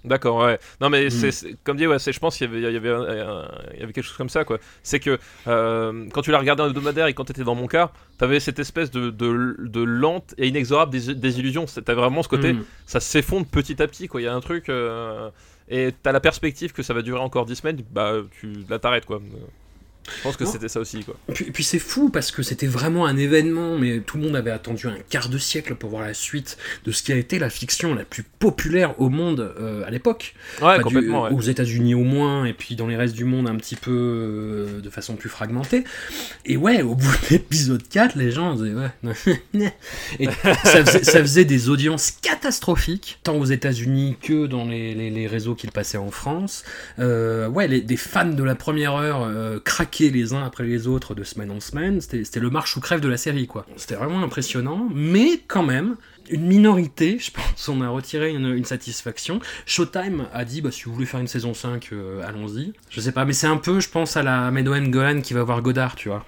D'accord, ouais. Non, mais Mm. c'est- comme dit, ouais, je pense qu'il y avait, il y, y avait quelque chose comme ça, quoi. C'est que euh, quand tu l'as regardé en hebdomadaire et quand tu étais dans mon cas, t'avais cette espèce de, de, de lente et inexorable dés- désillusion. T'as vraiment ce côté, Mm. ça s'effondre petit à petit, quoi. Il y a un truc. euh, et t'as la perspective que ça va durer encore 10 semaines, bah, tu, là, t'arrêtes, quoi. Je pense que c'était ça aussi, quoi. Puis, puis c'est fou parce que c'était vraiment un événement, mais tout le monde avait attendu un quart de siècle pour voir la suite de ce qui a été la fiction la plus populaire au monde euh, à l'époque. Ouais, Enfin, du- complètement, ouais. Aux États-Unis au moins, et puis dans les restes du monde un petit peu euh, de façon plus fragmentée. Et ouais, au bout de l'épisode 4, les gens disaient ouais. et ça, faisait, ça faisait des audiences catastrophiques, tant aux États-Unis que dans les, les- les réseaux qu'il passait en France. Euh, ouais, les, des fans de la première heure euh, craquaient les uns après les autres de semaine en semaine. C'était c'était le marche ou crève de la série, quoi. C'était vraiment impressionnant, mais quand même. Une minorité, je pense, on a retiré une, une satisfaction. Showtime a dit bah, si vous voulez faire une saison 5, euh, allons-y. Je sais pas, mais c'est un peu, je pense, à la Medoem Golan qui va voir Godard, tu vois.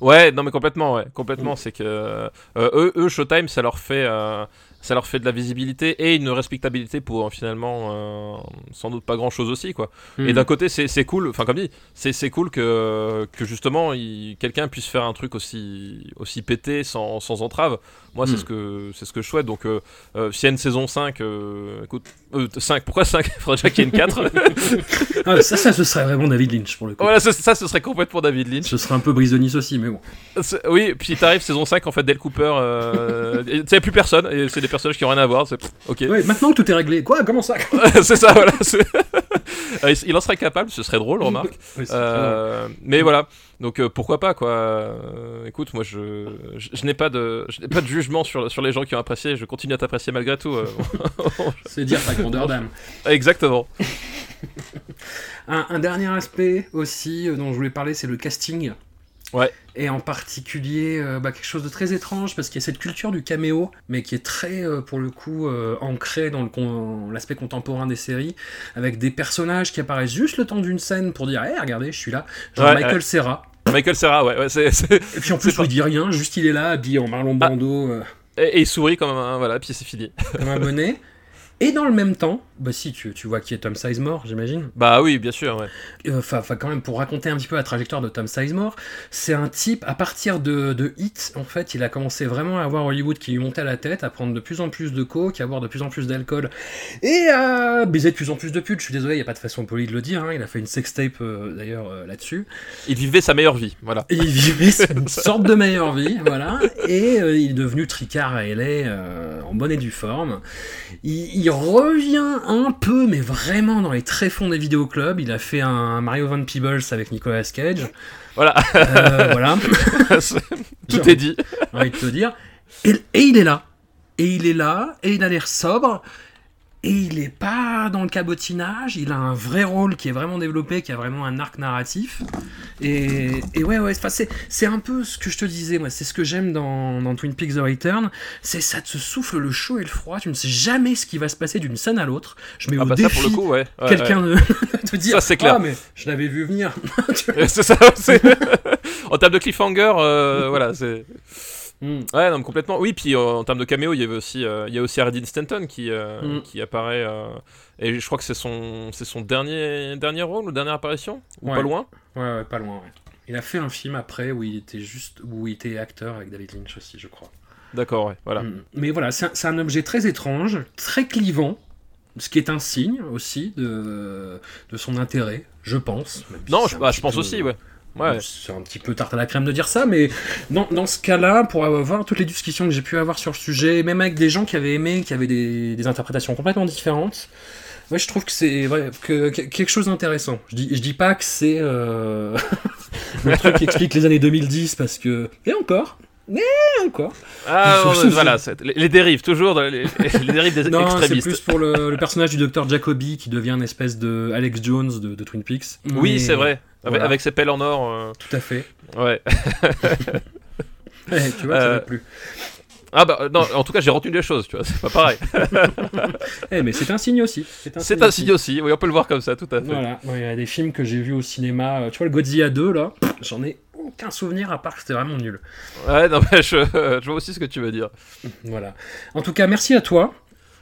Ouais, non mais complètement, ouais, complètement. C'est que euh, eux, eux, Showtime, ça leur fait, euh, ça leur fait de la visibilité et une respectabilité pour euh, finalement, euh, sans doute pas grand chose aussi, quoi. Et Hmm. d'un côté, c'est cool. Enfin, comme dit, c'est cool que que justement, quelqu'un puisse faire un truc aussi aussi pété sans, sans entrave. Moi, c'est Hmm. ce que c'est ce que je souhaite. Donc, euh, euh, s'il y a une saison 5, euh, écoute, 5, pourquoi 5 Il faudrait déjà qu'il y ait une 4. Ah, ça, ça, ce serait vraiment David Lynch pour le coup. voilà, ça, ça, ce serait complètement David Lynch. Ce serait un peu Brisonis aussi, mais bon. Oui, puis t'arrives saison 5 en fait Dale Cooper, euh, tu sais plus personne et c'est des personnages qui ont rien à voir. C'est ok, Ouais, maintenant que tout est réglé, quoi Comment ça c'est ça voilà. c'est- Euh, il- en serait capable, ce serait drôle, remarque. Euh, mais voilà, donc euh, pourquoi pas quoi. Euh, écoute, moi je, je, je n'ai pas de, je n'ai pas de jugement sur, sur les gens qui ont apprécié. Je continue à t'apprécier malgré tout. C'est dire ta grandeur d'âme. Exactement. Un, un dernier aspect aussi dont je voulais parler, c'est le casting. Ouais. Et en particulier, euh, bah, quelque chose de très étrange, parce qu'il y a cette culture du caméo, mais qui est très, euh, pour le coup, euh, ancrée dans le con- l'aspect contemporain des séries, avec des personnages qui apparaissent juste le temps d'une scène pour dire Hé, regardez, je suis là. Genre Ouais, Michael ouais. Serra. Michael Serra, ouais, ouais c'est, c'est- Et puis en plus, pas- il dit rien, juste il est là, habillé en Marlon Ah. Brando, et, et il sourit comme un, voilà, puis c'est fini. comme un bonnet. Et dans le même temps, bah si, tu, tu vois qui est Tom Sizemore, j'imagine. Bah oui, bien sûr, ouais. Euh, Enfin, quand même, pour raconter un petit peu la trajectoire de Tom Sizemore, c'est un type, à partir de, de Hit, en fait, il a commencé vraiment à avoir Hollywood qui lui montait à la tête, à prendre de plus en plus de coke, à boire de plus en plus d'alcool, et à baiser de plus en plus de putes. Je suis désolé, il n'y a pas de façon polie de le dire, hein, il a fait une sextape euh, d'ailleurs euh, là-dessus. Il vivait sa meilleure vie, voilà. Et il vivait une sorte de meilleure vie, voilà, et euh, il est devenu tricard à LA, en bonne et due forme. Il, il revient un peu, mais vraiment dans les tréfonds des vidéoclubs. Il a fait un Mario Van Peebles avec Nicolas Cage. Voilà, Euh, voilà, tout Genre. est dit. j'ai envie de te dire. Et, et il est là. Et il est là, et il a l'air sobre. Et il est pas dans le cabotinage, il a un vrai rôle qui est vraiment développé, qui a vraiment un arc narratif. Et, et ouais, ouais, c'est, un peu ce que je te disais, moi, c'est ce que j'aime dans, dans Twin Peaks The Return, c'est ça te souffle le chaud et le froid, tu ne sais jamais ce qui va se passer d'une scène à l'autre. Je mets Ah au bah défi pour le coup, ouais. ouais, quelqu'un de te dire, Ça, c'est clair. ah mais je l'avais vu venir. Ouais. C'est ça, c'est... en termes de cliffhanger, euh, voilà, c'est... Hmm. Ouais, non, complètement. Oui, puis euh, en termes de caméo, il y avait aussi, euh, il y a aussi Dean Stanton qui, euh, Mm. qui apparaît. et je crois que c'est son, c'est son dernier, dernier rôle ou dernière apparition? Ou Ouais. pas loin? Ouais, ouais, pas loin, ouais. Il a fait un film après où il était juste où il était acteur avec David Lynch aussi, je crois. D'accord, ouais, voilà. Mm. Mais voilà, c'est un, c'est un objet très étrange, très clivant, ce qui est un signe aussi de, de son intérêt, je pense. même Non, je, bah, je pense peu- aussi, ouais. Ouais. C'est un petit peu tarte à la crème de dire ça, mais dans, dans ce cas-là, pour avoir toutes les discussions que j'ai pu avoir sur le sujet, même avec des gens qui avaient aimé, qui avaient des, des interprétations complètement différentes, ouais, je trouve que c'est ouais, que, que- quelque chose d'intéressant. Je dis, je dis pas que c'est euh, le truc qui explique les années 2010, parce que... Et encore Et encore Ah, mais voilà, les, dérives, toujours, les, les dérives des Non, c'est plus pour le, le personnage du docteur Jacoby qui devient une espèce de Alex Jones de, de Twin Peaks. Oui, Mais- c'est vrai. Avec, voilà. avec ses pelles en or. euh, Tout à fait. ouais. Ouais, tu vois, ça Euh, va plus. Ah bah non, en tout cas j'ai retenu les choses, tu vois, c'est pas pareil. Eh, mais c'est un signe aussi. C'est un signe un aussi. signe aussi, oui on peut le voir comme ça, tout à fait. Voilà, il y a des films que j'ai vus au cinéma. euh, Tu vois, le Godzilla 2, là, j'en ai aucun souvenir à part que c'était vraiment nul. Ouais, non mais je, je vois aussi ce que tu veux dire. Voilà. En tout cas, merci à toi.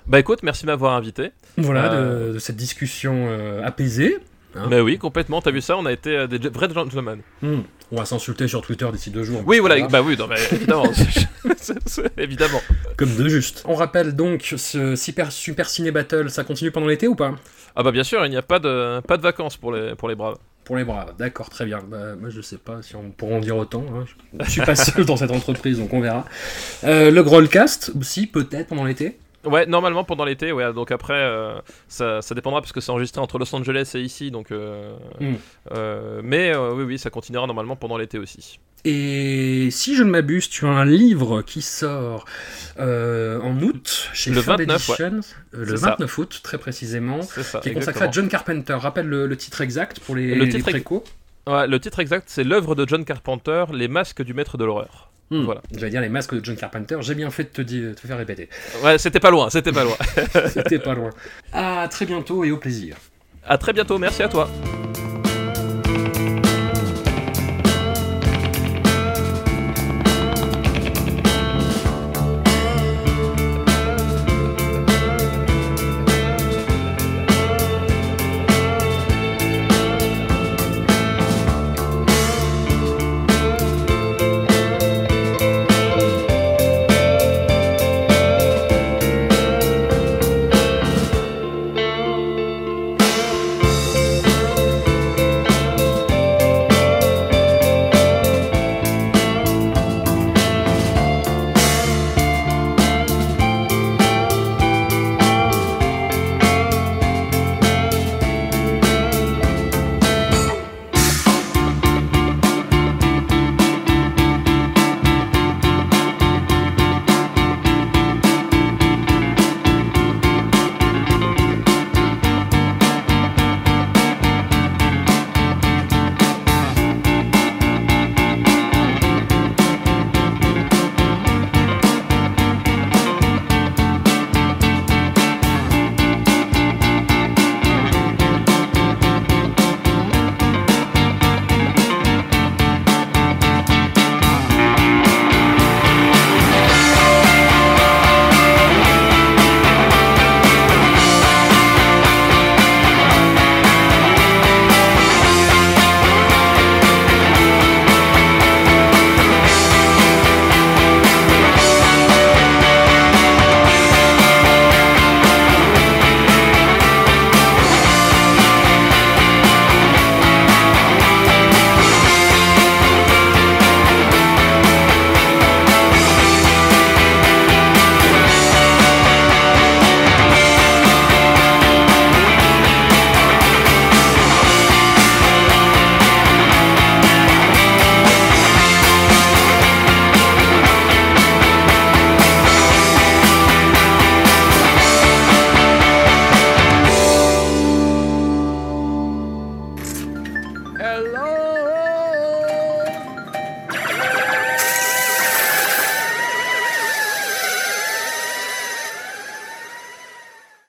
Bah écoute, merci de m'avoir invité. Voilà, Euh. de, de cette discussion euh, apaisée. Hein Mais oui, complètement, t'as vu ça, on a été euh, des vrais gentlemen. Hmm. On va s'insulter sur Twitter d'ici deux jours. Oui, voilà, bah oui, non, mais évidemment. évidemment. Comme de juste. On rappelle donc ce Super, Super Ciné Battle, ça continue pendant l'été ou pas? Ah bah bien sûr, il n'y a pas de, pas de vacances pour les, pour les braves. Pour les braves, d'accord, très bien. Bah, moi, je sais pas si on pourra en dire autant. hein. Je suis pas seul dans cette entreprise, donc on verra. Euh, le Grollcast aussi, peut-être pendant l'été? Ouais, normalement pendant l'été, ouais, donc après, euh, ça, ça dépendra parce que c'est enregistré entre Los Angeles et ici, donc... euh, Mm. euh, mais oui, oui, ça continuera normalement pendant l'été aussi. Et si je ne m'abuse, tu as un livre qui sort euh, en août chez Le Fab 29, ouais. Editions, euh, le C'est ça. 29 août très précisément, ça, qui est consacré à John Carpenter. Rappelle le, le titre exact pour les, Le les titre ex-. Ouais, le titre exact, c'est l'œuvre de John Carpenter, Les masques du maître de l'horreur. Hmm. Voilà. J'allais dire les masques de John Carpenter. J'ai bien fait de te, dire, de te faire répéter. Ouais, c'était pas loin, c'était pas loin. C'était pas loin. À très bientôt et au plaisir. à très bientôt, merci à toi.